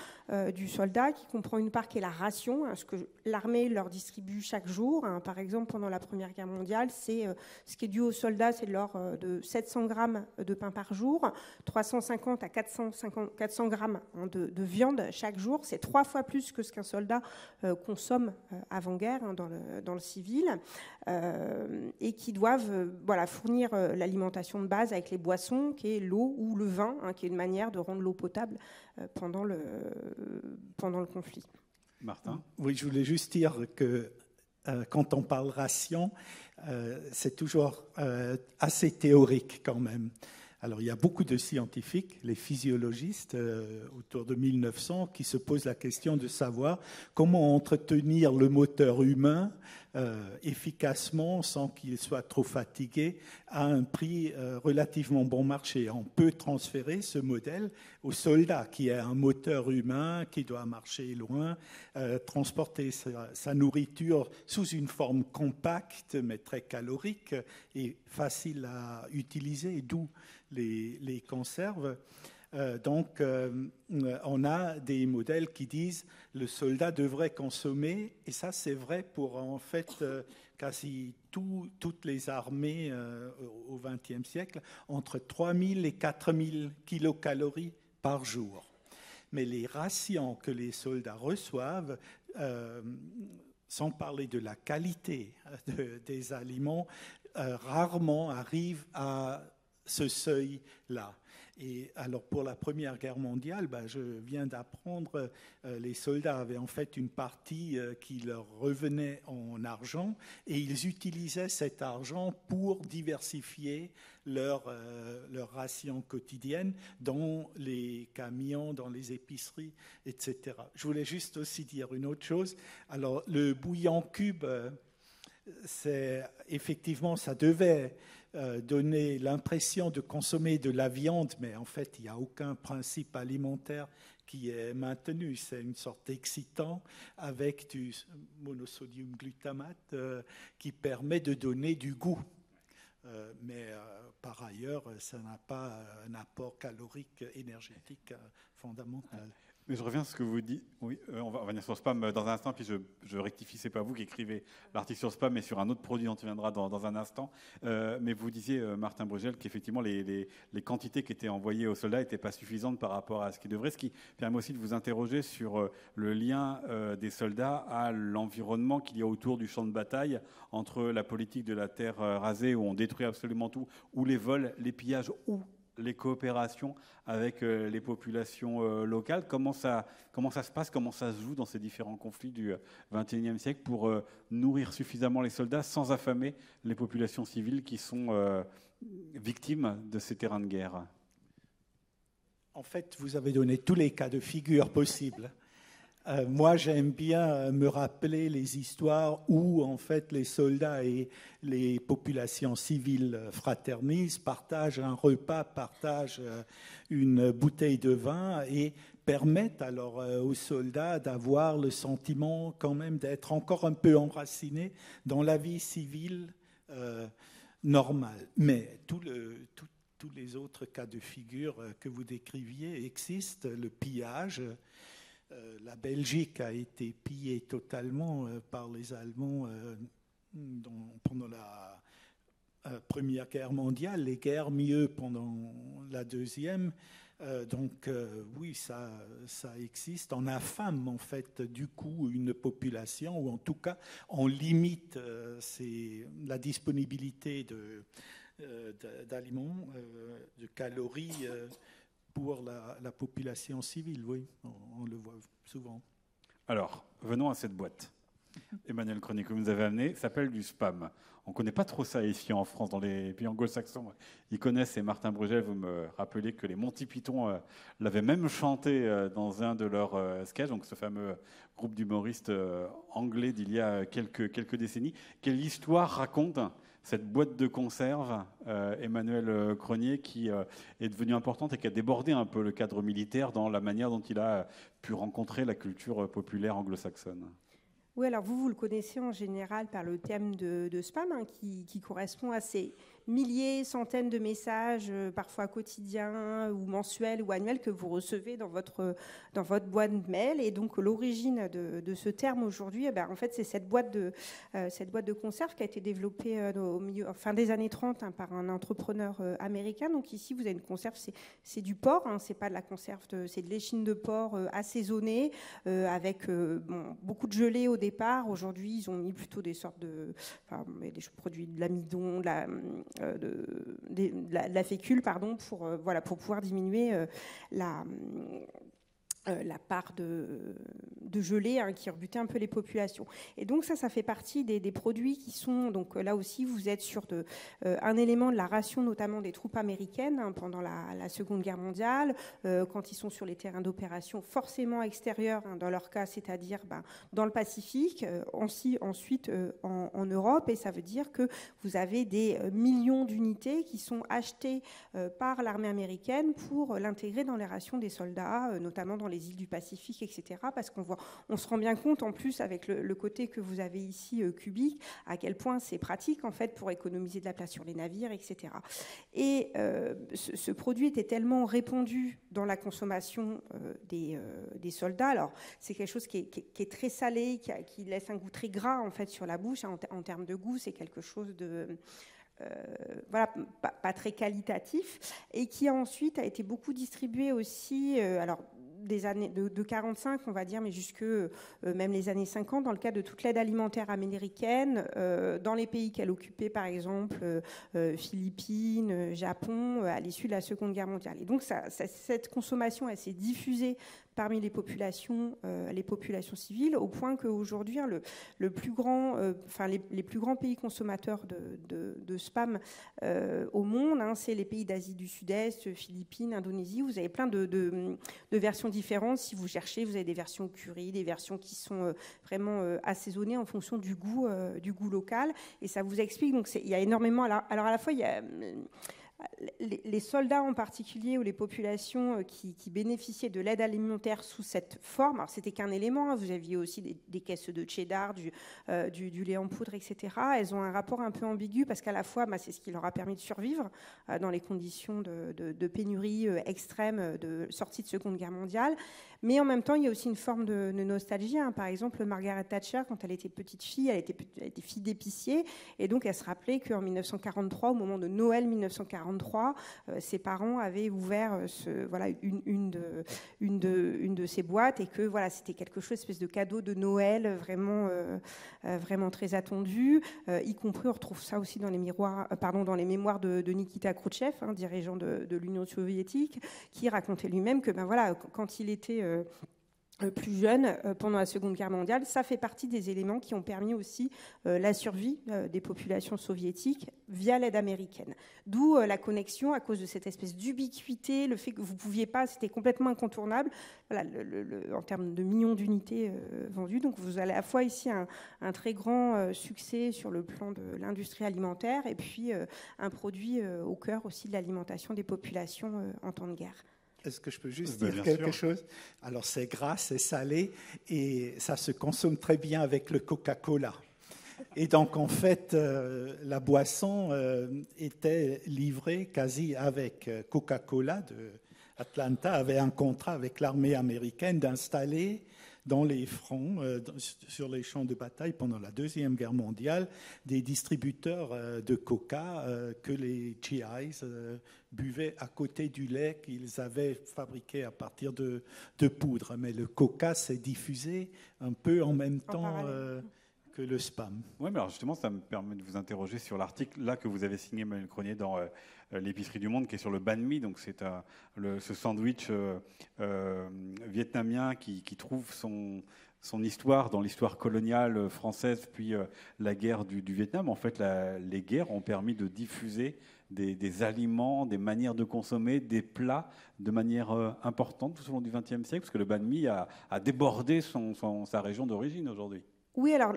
du soldat qui comprend une part qui est la ration, hein, ce que l'armée leur distribue chaque jour. Hein. Par exemple pendant la Première Guerre mondiale, c'est ce qui est dû aux soldats, c'est de l'ordre de 700 grammes de pain par jour, 350 à 450 400 grammes hein, de, de, viande chaque jour. C'est trois fois plus que ce qu'un soldat consomme avant guerre dans le dans le civil. Euh, et qui doivent euh, voilà, fournir euh, l'alimentation de base avec les boissons, qui est l'eau ou le vin, hein, qui est une manière de rendre l'eau potable pendant, le, pendant le conflit. Martin? Oui, je voulais juste dire que quand on parle ration, c'est toujours assez théorique quand même. Alors il y a beaucoup de scientifiques, les physiologistes autour de 1900, qui se posent la question de savoir comment entretenir le moteur humain euh, efficacement sans qu'il soit trop fatigué à un prix euh, relativement bon marché. On peut transférer ce modèle au soldat qui est un moteur humain qui doit marcher loin, euh, transporter sa, nourriture sous une forme compacte mais très calorique et facile à utiliser, d'où les, les conserves. Euh, donc, euh, on a des modèles qui disent le soldat devrait consommer, et ça c'est vrai pour en fait euh, quasi toutes les armées au XXe siècle, entre 3000 et 4000 kilocalories par jour. Mais les rations que les soldats reçoivent, sans parler de la qualité des aliments, rarement arrivent à ce seuil-là. Et alors pour la Première Guerre mondiale, ben, je viens d'apprendre, euh, les soldats avaient en fait une partie euh, qui leur revenait en argent et ils utilisaient cet argent pour diversifier leur, euh, leur ration quotidienne dans les camions, dans les épiceries, etc. Je voulais juste aussi dire une autre chose. Alors le bouillon cube, c'est effectivement, ça devait euh, donner l'impression de consommer de la viande, mais en fait, il n'y a aucun principe alimentaire qui est maintenu. C'est une sorte d'excitant avec du monosodium glutamate euh, qui permet de donner du goût. Euh, mais par ailleurs, ça n'a pas un apport calorique énergétique fondamental. Mais je reviens à ce que vous dites. Oui, euh, on va revenir sur Spam euh, dans un instant, puis je, je rectifie, c'est pas vous qui écrivez l'article sur Spam, mais sur un autre produit dont tu viendras dans, un instant. Euh, mais vous disiez, Martin Brugel, qu'effectivement les, quantités qui étaient envoyées aux soldats n'étaient pas suffisantes par rapport à ce qui devrait, ce qui permet aussi de vous interroger sur le lien des soldats à l'environnement qu'il y a autour du champ de bataille, entre la politique de la terre rasée, où on détruit absolument tout, ou les vols, les pillages, ou les coopérations avec euh, les populations euh, locales. Comment ça, comment ça se passe, comment ça se joue dans ces différents conflits du XXIe euh, siècle pour nourrir suffisamment les soldats sans affamer les populations civiles qui sont victimes de ces terrains de guerre? En fait, vous avez donné tous les cas de figure possibles. Euh, moi, j'aime bien euh, me rappeler les histoires où, en fait, les soldats et les populations civiles fraternisent, partagent un repas, partagent euh, une bouteille de vin et permettent alors aux soldats d'avoir le sentiment quand même d'être encore un peu enracinés dans la vie civile normale. Mais tous les autres cas de figure que vous décriviez existent, le pillage, euh, la Belgique a été pillée totalement euh, par les Allemands euh, pendant la Première Guerre mondiale, les guerres mieux pendant la Deuxième. donc oui, ça, ça existe. On affame en fait du coup une population, ou en tout cas on limite la disponibilité d'aliments, de calories pour la, population civile, oui, on, le voit souvent. Alors, venons à cette boîte. Emmanuel Chronique, que vous nous avez amené, s'appelle du spam. On ne connaît pas trop ça ici en France, dans les pays anglo-saxons. Ils connaissent, et Martin Brugel, vous me rappelez que les Monty Python euh, l'avaient même chanté euh, dans un de leurs euh, sketchs, donc ce fameux groupe d'humoristes anglais d'il y a quelques, quelques décennies. Quelle histoire raconte cette boîte de conserve, euh, Emmanuel euh, Cronier, qui euh, est devenue importante et qui a débordé un peu le cadre militaire dans la manière dont il a pu rencontrer la culture populaire anglo-saxonne. Oui, alors vous, vous le connaissez en général par le thème de, spam, hein, qui, qui, correspond à ces milliers, centaines de messages, euh, parfois quotidiens ou mensuels ou annuels, que vous recevez dans votre, dans votre boîte mail. Et donc, l'origine de, ce terme aujourd'hui, eh ben, en fait, c'est cette boîte de, euh, cette boîte de conserve qui a été développée euh, au milieu, fin des années 30 hein, par un entrepreneur américain. Donc, ici, vous avez une conserve, c'est du porc, hein, c'est pas de la conserve, c'est de l'échine de porc assaisonnée, avec beaucoup de gelée au départ. Aujourd'hui, ils ont mis plutôt des sortes de, des produits de l'amidon, de la, euh, de, la, fécule pardon, pour, euh, voilà, pour pouvoir diminuer euh, la, euh, la part de, gelée hein, qui rebutait un peu les populations. Et donc ça, ça fait partie des, produits qui sont, donc là aussi, vous êtes sur euh, un élément de la ration notamment des troupes américaines hein, pendant la, Seconde Guerre mondiale, euh, quand ils sont sur les terrains d'opération forcément extérieurs, hein, dans leur cas, c'est-à-dire ben, dans le Pacifique, ensuite en, en, Europe, et ça veut dire que vous avez des millions d'unités qui sont achetées par l'armée américaine pour l'intégrer dans les rations des soldats, notamment dans les les îles du Pacifique, etc. Parce qu'on voit, on se rend bien compte en plus avec le, côté que vous avez ici euh, cubique, à quel point c'est pratique en fait pour économiser de la place sur les navires, etc. Et euh, ce, produit était tellement répandu dans la consommation euh, des, des, soldats. Alors c'est quelque chose qui est, très salé, qui, laisse un goût très gras en fait sur la bouche. En, en termes de goût, c'est quelque chose de voilà, pas, très qualitatif, et qui ensuite a été beaucoup distribué aussi. alors des années de, 45, on va dire, mais jusque euh, même les années 50, dans le cadre de toute l'aide alimentaire américaine, euh, dans les pays qu'elle occupait, par exemple euh, Philippines, Japon, à l'issue de la Seconde Guerre mondiale. Et donc cette consommation, elle s'est diffusée parmi les populations, euh, les populations civiles, au point qu'aujourd'hui, hein, le, le, plus grand, euh, enfin, les, plus grands pays consommateurs de, de, spam euh, au monde, hein, c'est les pays d'Asie du Sud-Est, Philippines, Indonésie. Vous avez plein de, de, versions différentes. Si vous cherchez, vous avez des versions curry, des versions qui sont vraiment assaisonnées en fonction du goût, du goût local. Et ça vous explique. Donc, il y a énormément. Alors, alors à la fois, il y a les soldats en particulier ou les populations euh, qui, bénéficiaient de l'aide alimentaire sous cette forme, alors c'était qu'un élément, hein, vous aviez aussi des, caisses de cheddar, euh, du, du, lait en poudre, etc. Elles ont un rapport un peu ambigu parce qu'à la fois, bah, c'est ce qui leur a permis de survivre euh, dans les conditions de, pénurie extrême de sortie de Seconde Guerre mondiale, mais en même temps, il y a aussi une forme de, nostalgie. Hein. Par exemple, Margaret Thatcher, quand elle était petite fille, elle était, fille d'épicier, et donc elle se rappelait qu'en 1943, au moment de Noël 1943, euh, ses parents avaient ouvert euh, une, de, une, boîtes, et que c'était quelque chose, espèce de cadeau de Noël vraiment, euh, vraiment très attendu, y compris, on retrouve ça aussi dans les, mémoires de, Nikita Khrouchtchev, hein, dirigeant de, l'Union soviétique, qui racontait lui-même que ben quand il était plus jeune euh, pendant la Seconde Guerre mondiale. Ça fait partie des éléments qui ont permis aussi la survie des populations soviétiques via l'aide américaine. D'où la connexion à cause de cette espèce d'ubiquité, le fait que vous ne pouviez pas, c'était complètement incontournable en termes de millions d'unités vendues. Donc vous avez à la fois ici un très grand succès sur le plan de l'industrie alimentaire et puis un produit au cœur aussi de l'alimentation des populations en temps de guerre. Est-ce que je peux juste dire quelque chose? Alors c'est gras, c'est salé et ça se consomme très bien avec le Coca-Cola. Et donc en fait, euh, la boisson euh, était livrée quasi avec euh, Coca-Cola Atlanta avait un contrat avec l'armée américaine d'installer dans les fronts, euh, sur les champs de bataille pendant la Deuxième Guerre mondiale, des distributeurs euh, de coca euh, que les GIs buvaient à côté du lait qu'ils avaient fabriqué à partir de, de poudre. Mais le coca s'est diffusé un peu en même temps que le spam. Oui, mais alors justement, ça me permet de vous interroger sur l'article là que vous avez signé, Manuel Cronier, dans euh, l'épicerie du monde, qui est sur le banh mi. Donc c'est ce sandwich euh, euh, vietnamien qui, trouve son, son histoire dans l'histoire coloniale française, puis la guerre du, Vietnam. En fait, les guerres ont permis de diffuser des, aliments, des manières de consommer, des plats de manière importante tout au long du XXe siècle, parce que le banh mi a, débordé sa région d'origine aujourd'hui. Oui, alors,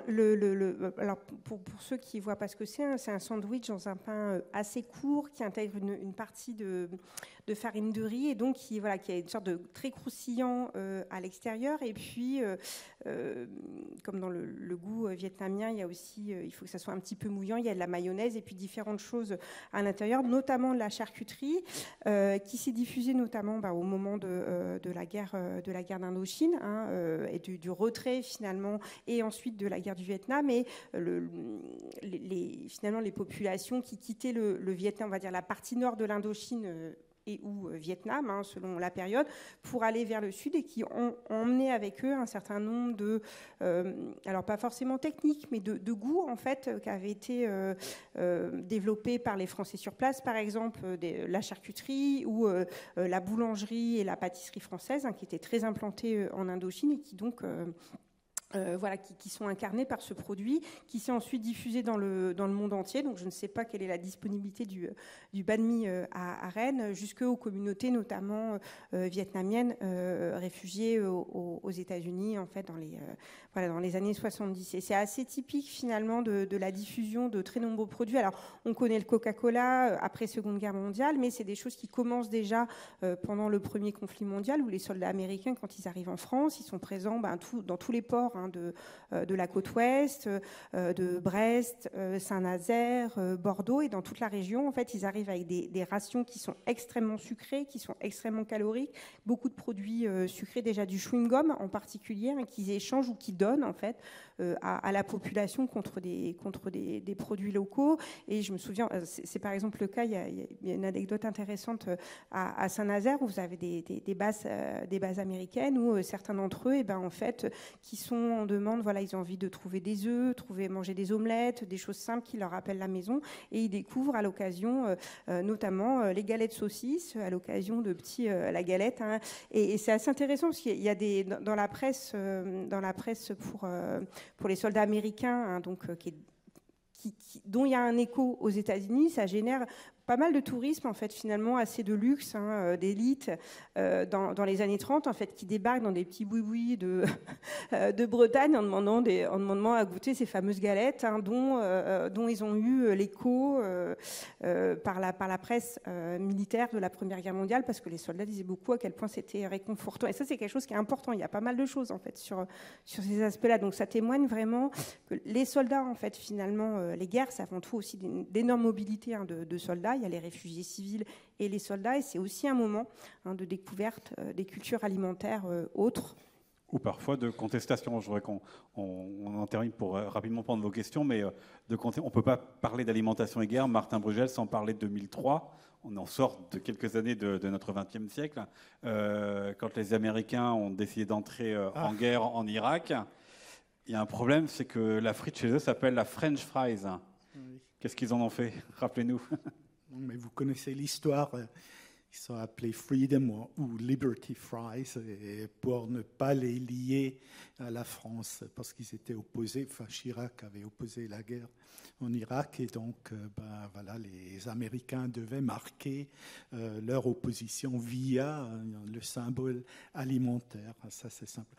alors pour, ceux qui ne voient pas ce que c'est, hein, c'est un sandwich dans un pain euh, assez court qui intègre une, partie de, farine de riz et donc qui, voilà, qui a une sorte de très croustillant euh, à l'extérieur. Et puis, euh, comme dans le, goût vietnamien, il y a aussi, il faut que ça soit un petit peu mouillant, il y a de la mayonnaise et puis différentes choses à l'intérieur, notamment de la charcuterie qui s'est diffusée notamment bah, au moment de, la guerre guerre d'Indochine hein, et du, du retrait finalement et ensuite de la guerre du Vietnam et euh, les, finalement les populations qui quittaient le, Vietnam, on va dire la partie nord de l'Indochine euh, et ou euh, Vietnam, hein, selon la période, pour aller vers le sud et qui ont, emmené avec eux un certain nombre de, alors pas forcément techniques, mais de, goûts en fait qui avaient été développés par les Français sur place, par exemple la charcuterie ou la boulangerie et la pâtisserie française, hein, qui étaient très implantées en Indochine et qui donc euh, voilà, qui, sont incarnés par ce produit, qui s'est ensuite diffusé dans le, dans le monde entier. Donc je ne sais pas quelle est la disponibilité du, du euh, à, Rennes, jusqu'aux communautés notamment euh, vietnamiennes réfugiées aux, États-Unis, en fait, dans les, dans les années 70. Et c'est assez typique finalement de, la diffusion de très nombreux produits. Alors on connaît le Coca-Cola après Seconde Guerre mondiale, mais c'est des choses qui commencent déjà pendant le premier conflit mondial, où les soldats américains, quand ils arrivent en France, ils sont présents ben, dans tous les ports hein, de, de, la côte ouest, de Brest, Saint-Nazaire, Bordeaux, et dans toute la région, en fait, ils arrivent avec des, rations qui sont extrêmement sucrées, qui sont extrêmement caloriques, beaucoup de produits sucrés, déjà du chewing-gum en particulier, hein, qu'ils échangent ou qui donnent en fait à, la population contre des, contre des, produits locaux. Et je me souviens, c'est par exemple le cas, il y a, une anecdote intéressante à, à Saint-Nazaire où vous avez des, des, bases, euh, des bases américaines où euh, certains d'entre eux, et eh ben, en fait, qui sont en demande, voilà, ils ont envie de trouver des œufs, trouver, manger des omelettes, des choses simples qui leur rappellent la maison, et ils découvrent à l'occasion, euh, notamment les galettes saucisses, à l'occasion de petits, la galette. Hein. et, c'est assez intéressant parce qu'il y a des dans la presse, dans la presse pour pour les soldats américains, hein, donc qui dont il y a un écho aux États-Unis, ça génère pas mal de tourisme, en fait, finalement, assez de luxe, hein, euh, d'élite, euh, dans, les années 30, en fait, qui débarquent dans des petits boui de, euh, de Bretagne en demandant, en demandant à goûter ces fameuses galettes, hein, dont, dont ils ont eu l'écho par, la, par la presse militaire de la Première Guerre mondiale, parce que les soldats disaient beaucoup à quel point c'était réconfortant. Et ça, c'est quelque chose qui est important. Il y a pas mal de choses, en fait, sur, sur ces aspects-là. Donc, ça témoigne vraiment que les soldats, en fait, finalement, les guerres, c'est avant tout aussi d'énormes mobilités hein, de soldats il y a les réfugiés civils et les soldats, et c'est aussi un moment hein, de découverte euh, des cultures alimentaires euh, autres. Ou parfois de contestation. Je voudrais qu'on on, en termine pour euh, rapidement prendre vos questions, mais de on ne peut pas parler d'alimentation et guerre, Martin Brugel, sans parler de 2003 on en sort de quelques années de, notre XXe siècle, quand les Américains ont décidé d'entrer ah. en guerre en Irak. Il y a un problème, c'est que la frite chez eux s'appelle la French fries. Qu'est-ce qu'ils en ont fait? Rappelez-nous. mais vous connaissez l'histoire. Euh, ils sont appelés Freedom ou Liberty Fries pour ne pas les lier à la France parce qu'ils étaient opposés. Enfin, Chirac avait opposé la guerre en Irak et donc euh, ben, voilà, les Américains devaient marquer euh, leur opposition via le symbole alimentaire. Ça, c'est simple.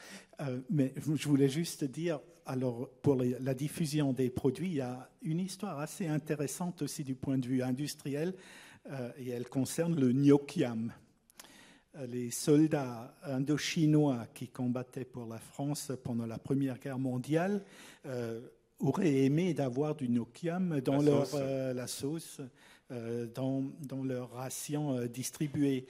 mais je voulais juste dire, alors pour la diffusion des produits, il y a une histoire assez intéressante aussi du point de vue industriel. Euh, et elle concerne le Nyokiam. Euh, les soldats indochinois qui combattaient pour la France pendant la Première Guerre mondiale euh, auraient aimé d'avoir du Nyokiam dans la leur sauce, la sauce dans, dans, leur ration distribuée.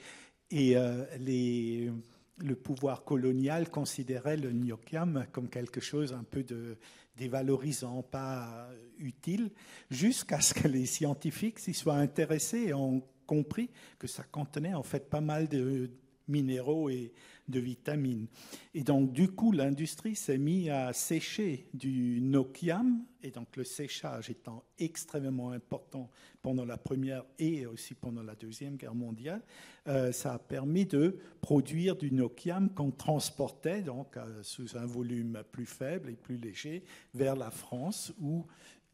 Et les, le pouvoir colonial considérait le Nyokiam comme quelque chose un peu de dévalorisant, pas utile, jusqu'à ce que les scientifiques s'y soient intéressés et ont compris que ça contenait en fait pas mal de minéraux et de vitamines. Et donc, du coup, l'industrie s'est mise à sécher du nokiam, et donc le séchage étant extrêmement important pendant la Première et aussi pendant la Deuxième Guerre mondiale, euh, ça a permis de produire du nokiam qu'on transportait donc euh, sous un volume plus faible et plus léger vers la France, où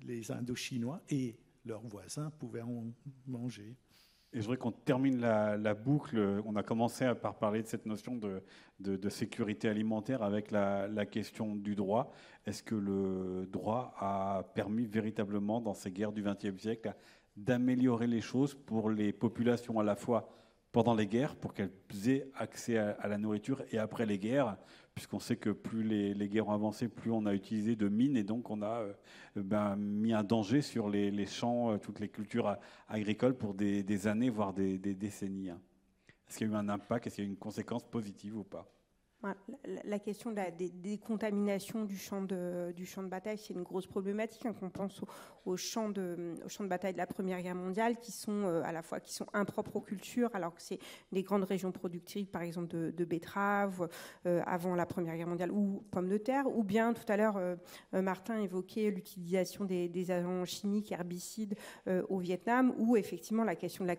les Indochinois et leurs voisins pouvaient en manger. Et je voudrais qu'on termine la, boucle. On a commencé par parler de cette notion de, sécurité alimentaire avec la, question du droit. Est-ce que le droit a permis véritablement, dans ces guerres du XXe siècle, d'améliorer les choses pour les populations à la fois pendant les guerres, pour qu'elles aient accès à la nourriture, et après les guerres, puisqu'on sait que plus les, guerres ont avancé, plus on a utilisé de mines et donc on a euh, ben, mis un danger sur les, champs, euh, toutes les cultures agricoles pour des, années, voire des, des décennies. Hein. Est-ce qu'il y a eu un impact? Est-ce qu'il y a eu une conséquence positive ou pas? La question de la décontamination du champ de, champ bataille, c'est une grosse problématique. Hein, quand on pense aux, champs de, champs de bataille de la Première Guerre mondiale, qui sont euh, à la fois qui sont impropres aux cultures, alors que c'est des grandes régions productives, par exemple de, betteraves euh, avant la Première Guerre mondiale, ou pommes de terre, ou bien tout à l'heure, euh, Martin évoquait l'utilisation des, agents chimiques, herbicides au Vietnam, ou effectivement la question de la,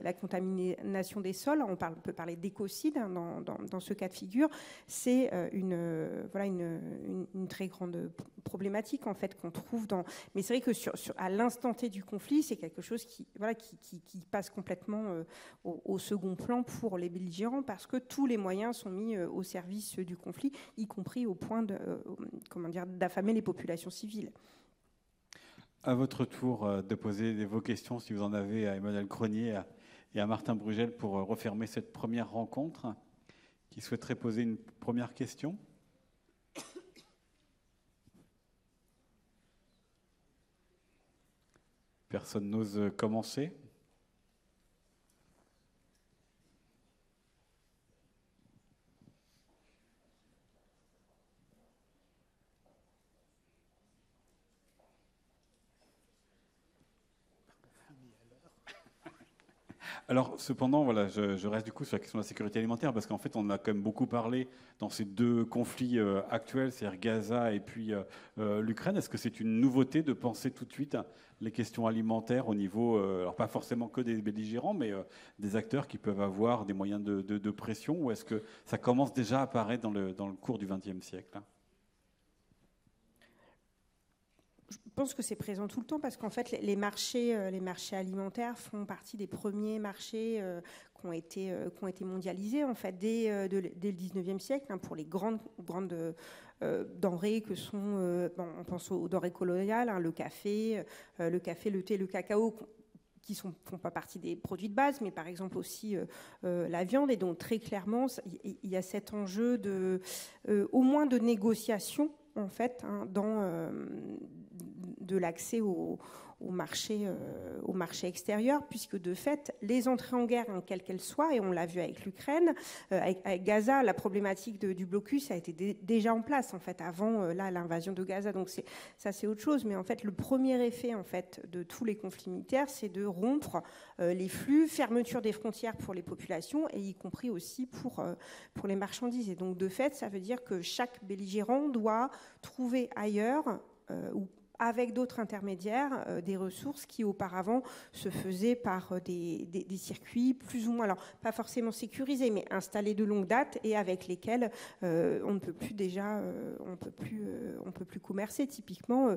la contamination des sols. On, peut parler d'écocide hein, dans, dans ce cas de figure c'est euh, une, euh, une, très grande problématique en fait qu'on trouve dans. Mais c'est vrai que à l'instant T du conflit, c'est quelque chose qui, passe complètement euh, au, second plan pour les belligérants parce que tous les moyens sont mis au service du conflit, y compris au point de, comment dire, d'affamer les populations civiles. À votre tour de poser vos questions, si vous en avez, à Emmanuel Cronier et à Martin Brugel pour refermer cette première rencontre qui souhaiterait poser une première question. Personne n'ose commencer. Alors, cependant, je, reste du coup sur la question de la sécurité alimentaire parce qu'en fait, on a quand même beaucoup parlé dans ces deux conflits euh, actuels, c'est-à-dire Gaza et puis euh, euh, l'Ukraine. Est-ce que c'est une nouveauté de penser tout de suite les questions alimentaires au niveau, alors pas forcément que des belligérants, mais des acteurs qui peuvent avoir des moyens de, pression, ou est-ce que ça commence déjà à apparaître dans le, dans le cours du XXe siècle Je pense que c'est présent tout le temps parce qu'en fait, les marchés, euh, les marchés alimentaires font partie des premiers marchés euh, qui ont été, euh, qui ont été mondialisés en fait dès, dès le 19e siècle hein, pour les grandes, grandes denrées que sont, on pense aux denrées coloniales, hein, le café, le café, le thé, le cacao qui ne font pas partie des produits de base, mais par exemple aussi la viande. Et donc très clairement, il y, a cet enjeu de, au moins de négociation en fait, hein, dans, de l'accès au, marché, euh, au marché extérieur, puisque de fait, les entrées en guerre, hein, quelles qu'elles soient, et on l'a vu avec l'Ukraine, euh, avec, Gaza, la problématique du blocus a été déjà en place en fait avant là l'invasion de Gaza. Donc ça, c'est autre chose. Mais en fait, le premier effet en fait de tous les conflits militaires, c'est de rompre les flux, fermeture des frontières pour les populations, et y compris aussi pour pour les marchandises. Et donc de fait, ça veut dire que chaque belligérant doit trouver ailleurs ou avec d'autres intermédiaires euh, des ressources qui auparavant se faisaient par euh, des, circuits plus ou moins, alors pas forcément sécurisés, mais installés de longue date et avec lesquels euh, on ne peut plus déjà, on peut plus, on peut plus commercer. Typiquement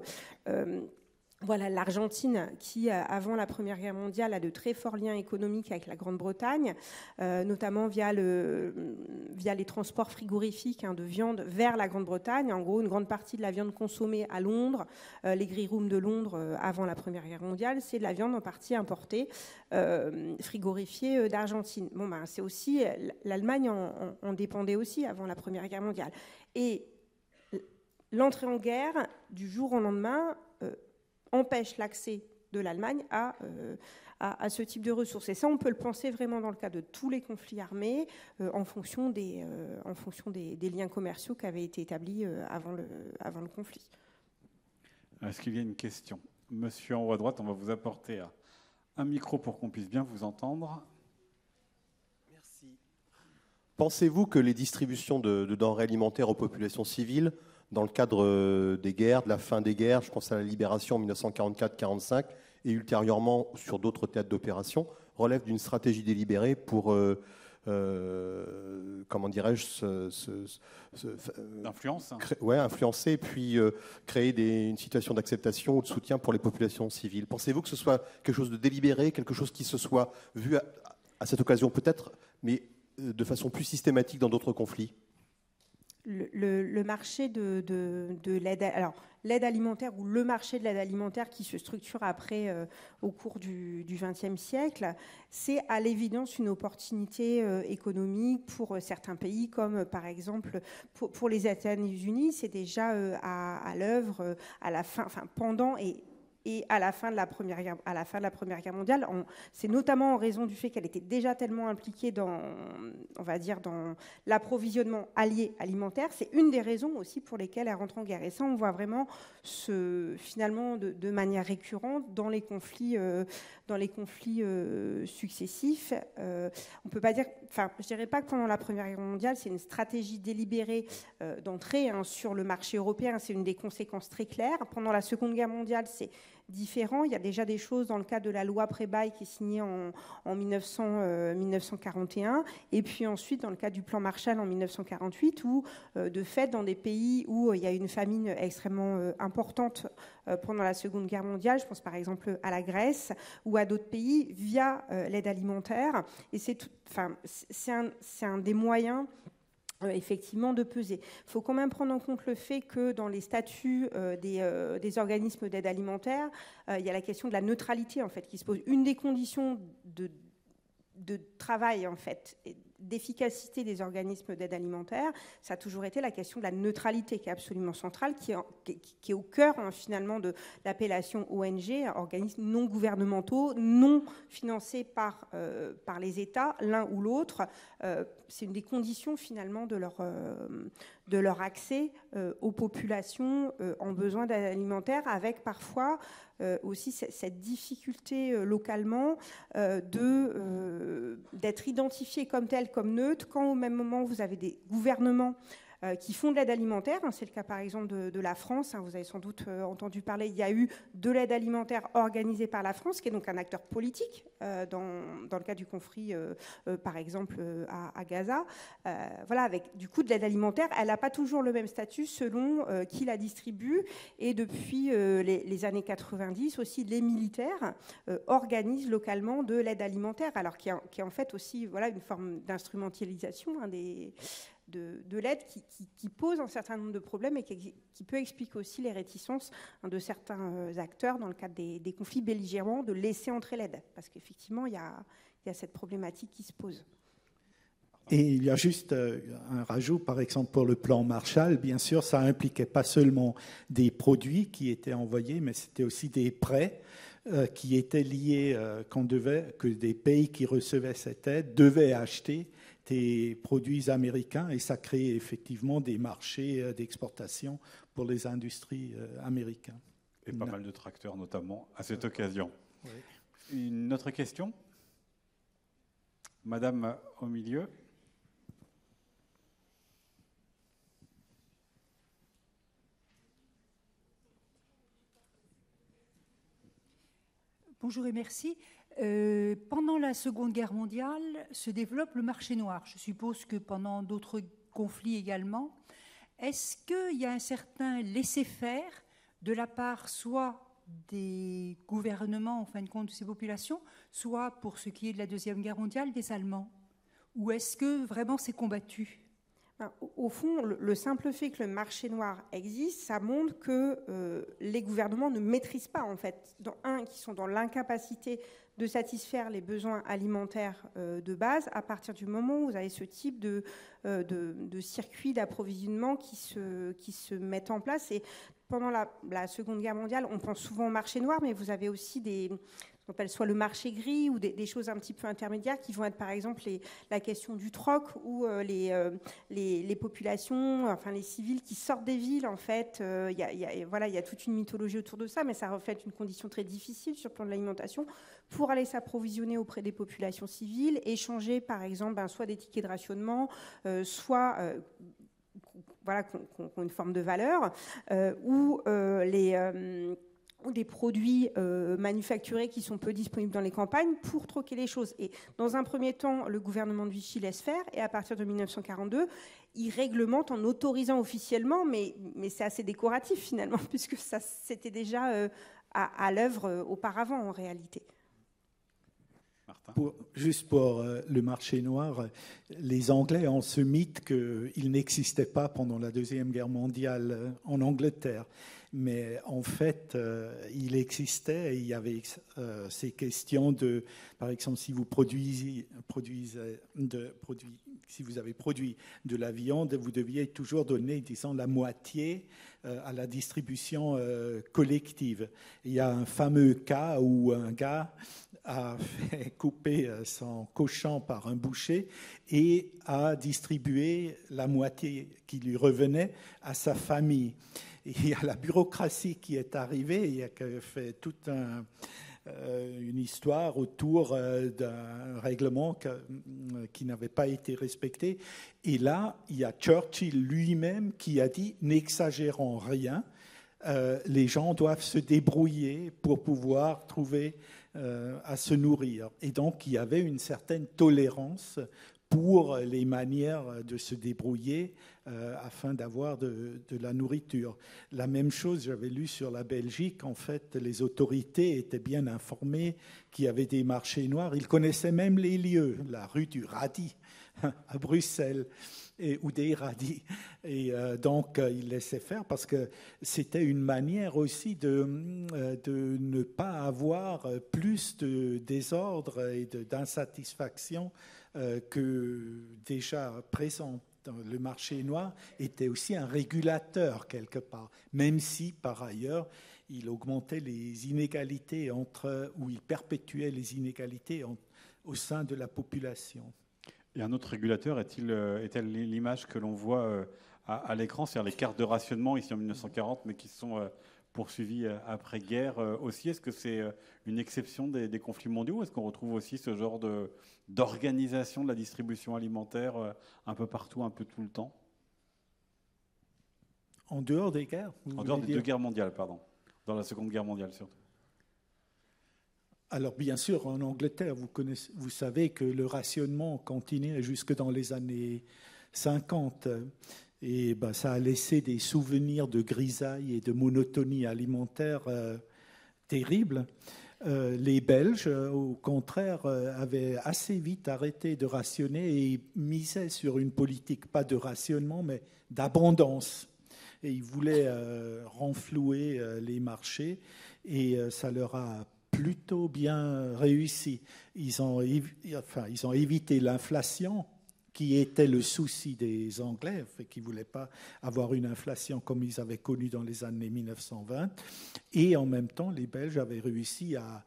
voilà l'Argentine qui, euh, avant la Première Guerre mondiale, a de très forts liens économiques avec la Grande-Bretagne, euh, notamment via, le, via les transports frigorifiques hein, de viande vers la Grande-Bretagne. En gros, une grande partie de la viande consommée à Londres, euh, les gris rooms de Londres avant la Première Guerre mondiale, c'est de la viande en partie importée, frigorifiée d'Argentine. Bon, ben, c'est aussi l'Allemagne en dépendait aussi avant la Première Guerre mondiale. Et l'entrée en guerre, du jour au lendemain, empêche l'accès de l'Allemagne euh, à, à, ce type de ressources. Et ça, on peut le penser vraiment dans le cas de tous les conflits armés, euh, en fonction, des, euh, en fonction des, liens commerciaux qui avaient été établis avant, le, avant le conflit. Est-ce qu'il y a une question? Monsieur en haut à droite, on va vous apporter un micro pour qu'on puisse bien vous entendre. Merci. Pensez-vous que les distributions de, de denrées alimentaires aux populations civiles dans le cadre euh, des guerres, de la fin des guerres, je pense à la libération en 1944-45 et ultérieurement sur d'autres théâtres d'opération, relève d'une stratégie délibérée pour, euh, euh, comment dirais-je, Influence. ouais, influencer et puis créer des, une situation d'acceptation ou de soutien pour les populations civiles. Pensez-vous que ce soit quelque chose de délibéré, quelque chose qui se soit vu à cette occasion peut-être, mais de façon plus systématique dans d'autres conflits? Le, marché de, l'aide, alors l'aide alimentaire ou le marché de l'aide alimentaire qui se structure après euh, au cours du XXe siècle, c'est à l'évidence une opportunité euh, économique pour euh, certains pays, comme par exemple pour, les États-Unis, c'est déjà à, à l'œuvre à la fin, enfin pendant et et à la fin de la Première Guerre, à la fin de la première guerre mondiale. C'est notamment en raison du fait qu'elle était déjà tellement impliquée dans, on va dire, dans l'approvisionnement allié alimentaire. C'est une des raisons aussi pour lesquelles elle rentre en guerre. Et ça, on voit vraiment ce, finalement de, manière récurrente dans les conflits, euh, dans les conflits euh, successifs. Euh, on peut pas dire, enfin, je dirais pas que pendant la Première Guerre mondiale, c'est une stratégie délibérée d'entrée hein, sur le marché européen. C'est une des conséquences très claires. Pendant la Seconde Guerre mondiale, c'est différents. Il y a déjà des choses dans le cadre de la loi Prébail qui est signée en, 1900, 1941, euh, et puis ensuite dans le cadre du plan Marshall en 1948, où euh, de fait, dans des pays où euh, il y a une famine extrêmement importante pendant la Seconde Guerre mondiale, je pense par exemple à la Grèce ou à d'autres pays, via l'aide alimentaire, et c'est un, des moyens effectivement de peser. Il faut quand même prendre en compte le fait que dans les statuts euh, euh, des, organismes d'aide alimentaire, il y a la question de la neutralité en fait qui se pose. Une des conditions de travail en fait d'efficacité des organismes d'aide alimentaire, ça a toujours été la question de la neutralité qui est absolument centrale, qui est, au cœur hein, finalement de l'appellation ONG, organismes non gouvernementaux, non financés par, euh, par les États, l'un ou l'autre. Euh, c'est une des conditions finalement de leur, euh, de leur accès aux populations en besoin d'aide alimentaire, avec parfois aussi cette difficulté localement de d'être identifié comme tel, comme neutre, quand au même moment vous avez des gouvernements qui font de l'aide alimentaire. Hein, c'est le cas par exemple de, la France. Hein, vous avez sans doute euh, entendu parler, il y a eu de l'aide alimentaire organisée par la France, qui est donc un acteur politique euh, dans, dans, le cas du conflit, par exemple, à, Gaza. voilà, avec du coup de l'aide alimentaire, elle n'a pas toujours le même statut selon qui la distribue. Et depuis les, années 90 aussi, les militaires organisent localement de l'aide alimentaire, alors qui est, en fait aussi voilà, une forme d'instrumentalisation hein, des de, l'aide qui, pose un certain nombre de problèmes et qui, peut expliquer aussi les réticences de certains euh, acteurs dans le cadre des, conflits belligérants de laisser entrer l'aide. Parce qu'effectivement, il y a, cette problématique qui se pose. Et il y a juste euh, un rajout, par exemple pour le plan Marshall, bien sûr, ça impliquait pas seulement des produits qui étaient envoyés, mais c'était aussi des prêts euh, qui étaient liés, qu'on devait, que des pays qui recevaient cette aide devaient acheter des produits américains et ça crée effectivement des marchés euh, d'exportation pour les industries euh, américaines. Et pas mal de tracteurs notamment à cette occasion. Une autre question? Madame au milieu. Bonjour et merci. Euh, pendant la Seconde Guerre mondiale se développe le marché noir. Je suppose que pendant d'autres conflits également. Est-ce qu'il y a un certain laisser-faire de la part soit des gouvernements, en fin de compte, de ces populations, soit pour ce qui est de la Deuxième Guerre mondiale, des Allemands? Ou est-ce que vraiment c'est combattu? Ben, au fond, le simple fait que le marché noir existe, ça montre que euh, les gouvernements ne maîtrisent pas, en fait, dans, un, qui sont dans l'incapacité de satisfaire les besoins alimentaires euh, de base à partir du moment où vous avez ce type de, euh, circuit d'approvisionnement qui se, qui en place. Et pendant la, Seconde Guerre mondiale, on pense souvent au marché noir, mais vous avez aussi des, qu'on appelle soit le marché gris ou des, choses un petit peu intermédiaires qui vont être par exemple la question du troc ou euh, les, les, les, populations, enfin les civils qui sortent des villes en fait. Il y, a, y, a, voilà, il y a toute une mythologie autour de ça, mais ça reflète une condition très difficile sur le plan de l'alimentation pour aller s'approvisionner auprès des populations civiles, échanger par exemple ben, soit des tickets de rationnement, euh, soit euh, voilà, qui ont, une forme de valeur, euh, ou les des produits manufacturés qui sont peu disponibles dans les campagnes pour troquer les choses. Et dans un premier temps, le gouvernement de Vichy laisse faire, et à partir de 1942, il réglemente en autorisant officiellement, mais, c'est assez décoratif finalement, puisque ça c'était déjà à, à l'œuvre auparavant en réalité juste pour euh, le marché noir, les Anglais ont ce mythe qu'il n'existait pas pendant la Deuxième Guerre mondiale euh, en Angleterre. Mais en fait, euh, il existait et il y avait ces questions de, par exemple, si vous avez produit de la viande, vous deviez toujours donner, disons, la moitié à la distribution collective. Il y a un fameux cas où un gars a fait couper euh, son cochon par un boucher et a distribué la moitié qui lui revenait à sa famille. il y a la bureaucratie qui est arrivée, il a fait toute euh, une histoire autour euh, d'un règlement qui n'avait pas été respecté. Et là, il y a Churchill lui-même qui a dit n'exagérons rien, les gens doivent se débrouiller pour pouvoir trouver à se nourrir. Et donc, il y avait une certaine tolérance pour les manières de se débrouiller euh, afin d'avoir de, la nourriture. La même chose, j'avais lu sur la Belgique, en fait, les autorités étaient bien informées qu'il y avait des marchés noirs. Ils connaissaient même les lieux, la rue du Radis à Bruxelles et, ou des radis. Et euh, donc, euh, il laissait faire parce que c'était une manière aussi de, euh, ne pas avoir plus de désordre et d'insatisfaction que déjà présent le marché noir était aussi un régulateur quelque part, même si par ailleurs il augmentait les inégalités entre, ou il perpétuait les inégalités au sein de la population. Et un autre régulateur est-il est l'image que l'on voit à, l'écran, c'est-à-dire les cartes de rationnement ici en 1940, mais qui sont poursuivies après-guerre aussi? Est-ce que c'est une exception des, des conflits mondiaux? Est-ce qu'on retrouve aussi ce genre de, d'organisation de la distribution alimentaire euh, un peu partout, un peu tout le temps? En dehors des guerres En dehors des deux guerres mondiales, pardon. Dans la Seconde Guerre mondiale, surtout. Alors bien sûr, en Angleterre, vous, savez que le rationnement continuait jusque dans les années 50. Et ben, ça a laissé des souvenirs de grisaille et de monotonie alimentaire euh, terribles. Euh, les Belges, euh, au contraire, avaient assez vite arrêté de rationner et misaient sur une politique, pas de rationnement, mais d'abondance. Et ils voulaient renflouer les marchés et ça leur a plutôt bien réussi. Ils ont, enfin, ils ont évité l'inflation qui était le souci des Anglais, qui ne voulaient pas avoir une inflation comme ils avaient connu dans les années 1920. Et en même temps, les Belges avaient réussi à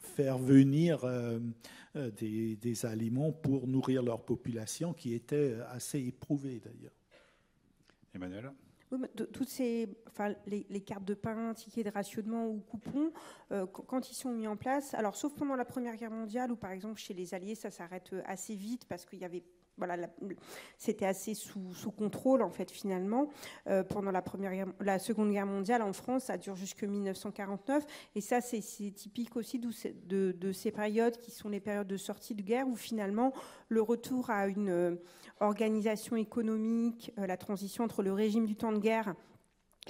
faire venir euh, euh, des, aliments pour nourrir leur population, qui était assez éprouvée d'ailleurs. Emmanuel? Toutes ces, enfin, les, cartes de pain, tickets de rationnement ou coupons, euh, quand ils sont mis en place, alors sauf pendant la Première Guerre mondiale, où par exemple chez les Alliés, ça s'arrête assez vite parce qu'il y avait c'était assez sous, sous, contrôle en fait finalement. Euh, pendant la première, la Seconde Guerre mondiale en France, ça dure jusque 1949, et ça c'est typique aussi de, de, ces périodes qui sont les périodes de sortie de guerre où finalement le retour à une euh, organisation économique, euh, la transition entre le régime du temps de guerre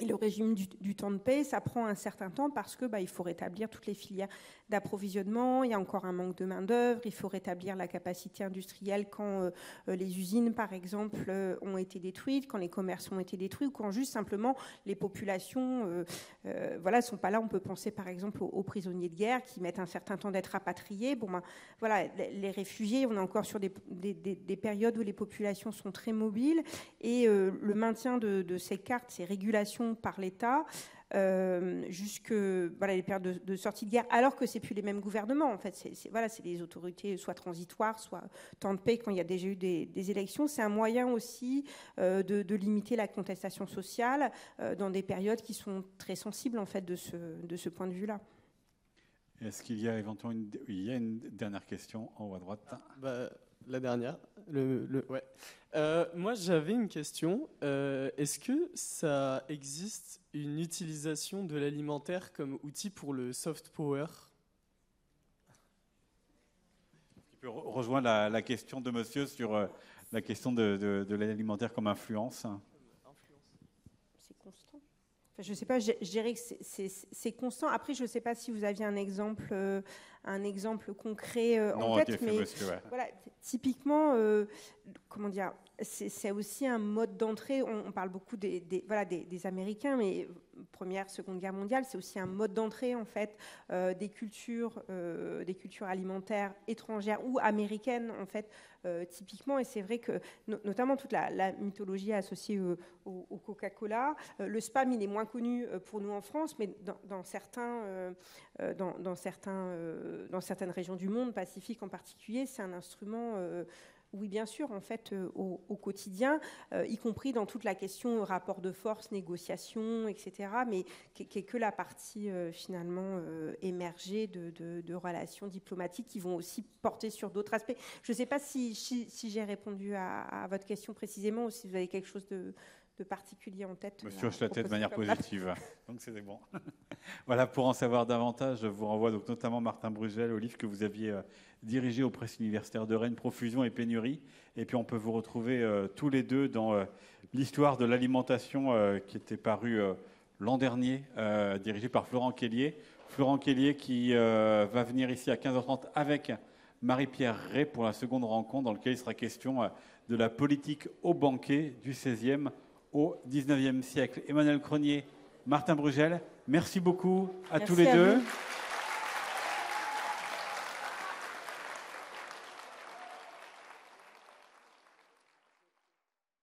et le régime du, temps de paix, ça prend un certain temps parce que bah, il faut rétablir toutes les filières d'approvisionnement, il y a encore un manque de main-d'œuvre, il faut rétablir la capacité industrielle quand euh, euh, les usines, par exemple, euh, ont été détruites, quand les commerces ont été détruits, ou quand juste simplement les populations euh, voilà, sont pas là. On peut penser, par exemple, aux, prisonniers de guerre qui mettent un certain temps d'être rapatriés. Bon, ben, voilà, les, réfugiés, on est encore sur des, des, périodes où les populations sont très mobiles et le maintien de ces cartes, ces régulations par l'État, euh, jusque voilà, les périodes de, sortie de guerre, alors que c'est plus les mêmes gouvernements. En fait, c'est voilà, c'est des autorités soit transitoires, soit temps de paix quand il y a déjà eu des, élections. C'est un moyen aussi euh, de, limiter la contestation sociale euh, dans des périodes qui sont très sensibles en fait de ce, de ce point de vue-là. Est-ce qu'il y a éventuellement une, il y a une dernière question en haut à droite? Bah, La dernière. Le, le ouais. Euh, moi, j'avais une question. Euh, est-ce que ça existe une utilisation de l'alimentaire comme outil pour le soft power? Qui peut rejoindre la, question de monsieur sur euh, la question de, de l'alimentaire comme influence C'est constant. je ne sais pas, je, dirais que c'est constant. Après, je ne sais pas si vous aviez un exemple, un exemple concret en tête, mais voilà, typiquement, comment dire, c'est aussi un mode d'entrée. On, parle beaucoup des, voilà, des, Américains, mais Première, Seconde Guerre mondiale, c'est aussi un mode d'entrée en fait euh, des cultures, euh, des cultures alimentaires étrangères ou américaines en fait euh, typiquement. Et c'est vrai que notamment toute la, mythologie associée au, Coca-Cola, le spam il est moins connu pour nous en France, mais dans, certains, dans, dans, certains, dans certaines régions du monde, Pacifique en particulier, c'est un instrument oui, bien sûr, en fait, euh, au, quotidien, euh, y compris dans toute la question rapport de force, négociation, etc., mais qui, est que la partie euh, finalement émergée de, relations diplomatiques qui vont aussi porter sur d'autres aspects. Je ne sais pas si, si, j'ai répondu à, votre question précisément ou si vous avez quelque chose de, particulier en tête Monsieur hoche la tête de manière positive, donc c'est bon. voilà, pour en savoir davantage, je vous renvoie donc notamment Martin Brugel au livre que vous aviez euh, dirigé au Presse universitaire de Rennes, Profusion et Pénurie. Et puis on peut vous retrouver euh, tous les deux dans euh, l'histoire de l'alimentation qui était paru l'an dernier, dirigé par Florent Kellier. Florent Kellier qui va venir ici à 15h30 avec Marie-Pierre Ray pour la seconde rencontre dans laquelle il sera question de la politique au banquet du 16e au 19e siècle. Emmanuel Cronier, Martin Brugel, merci beaucoup à tous les deux.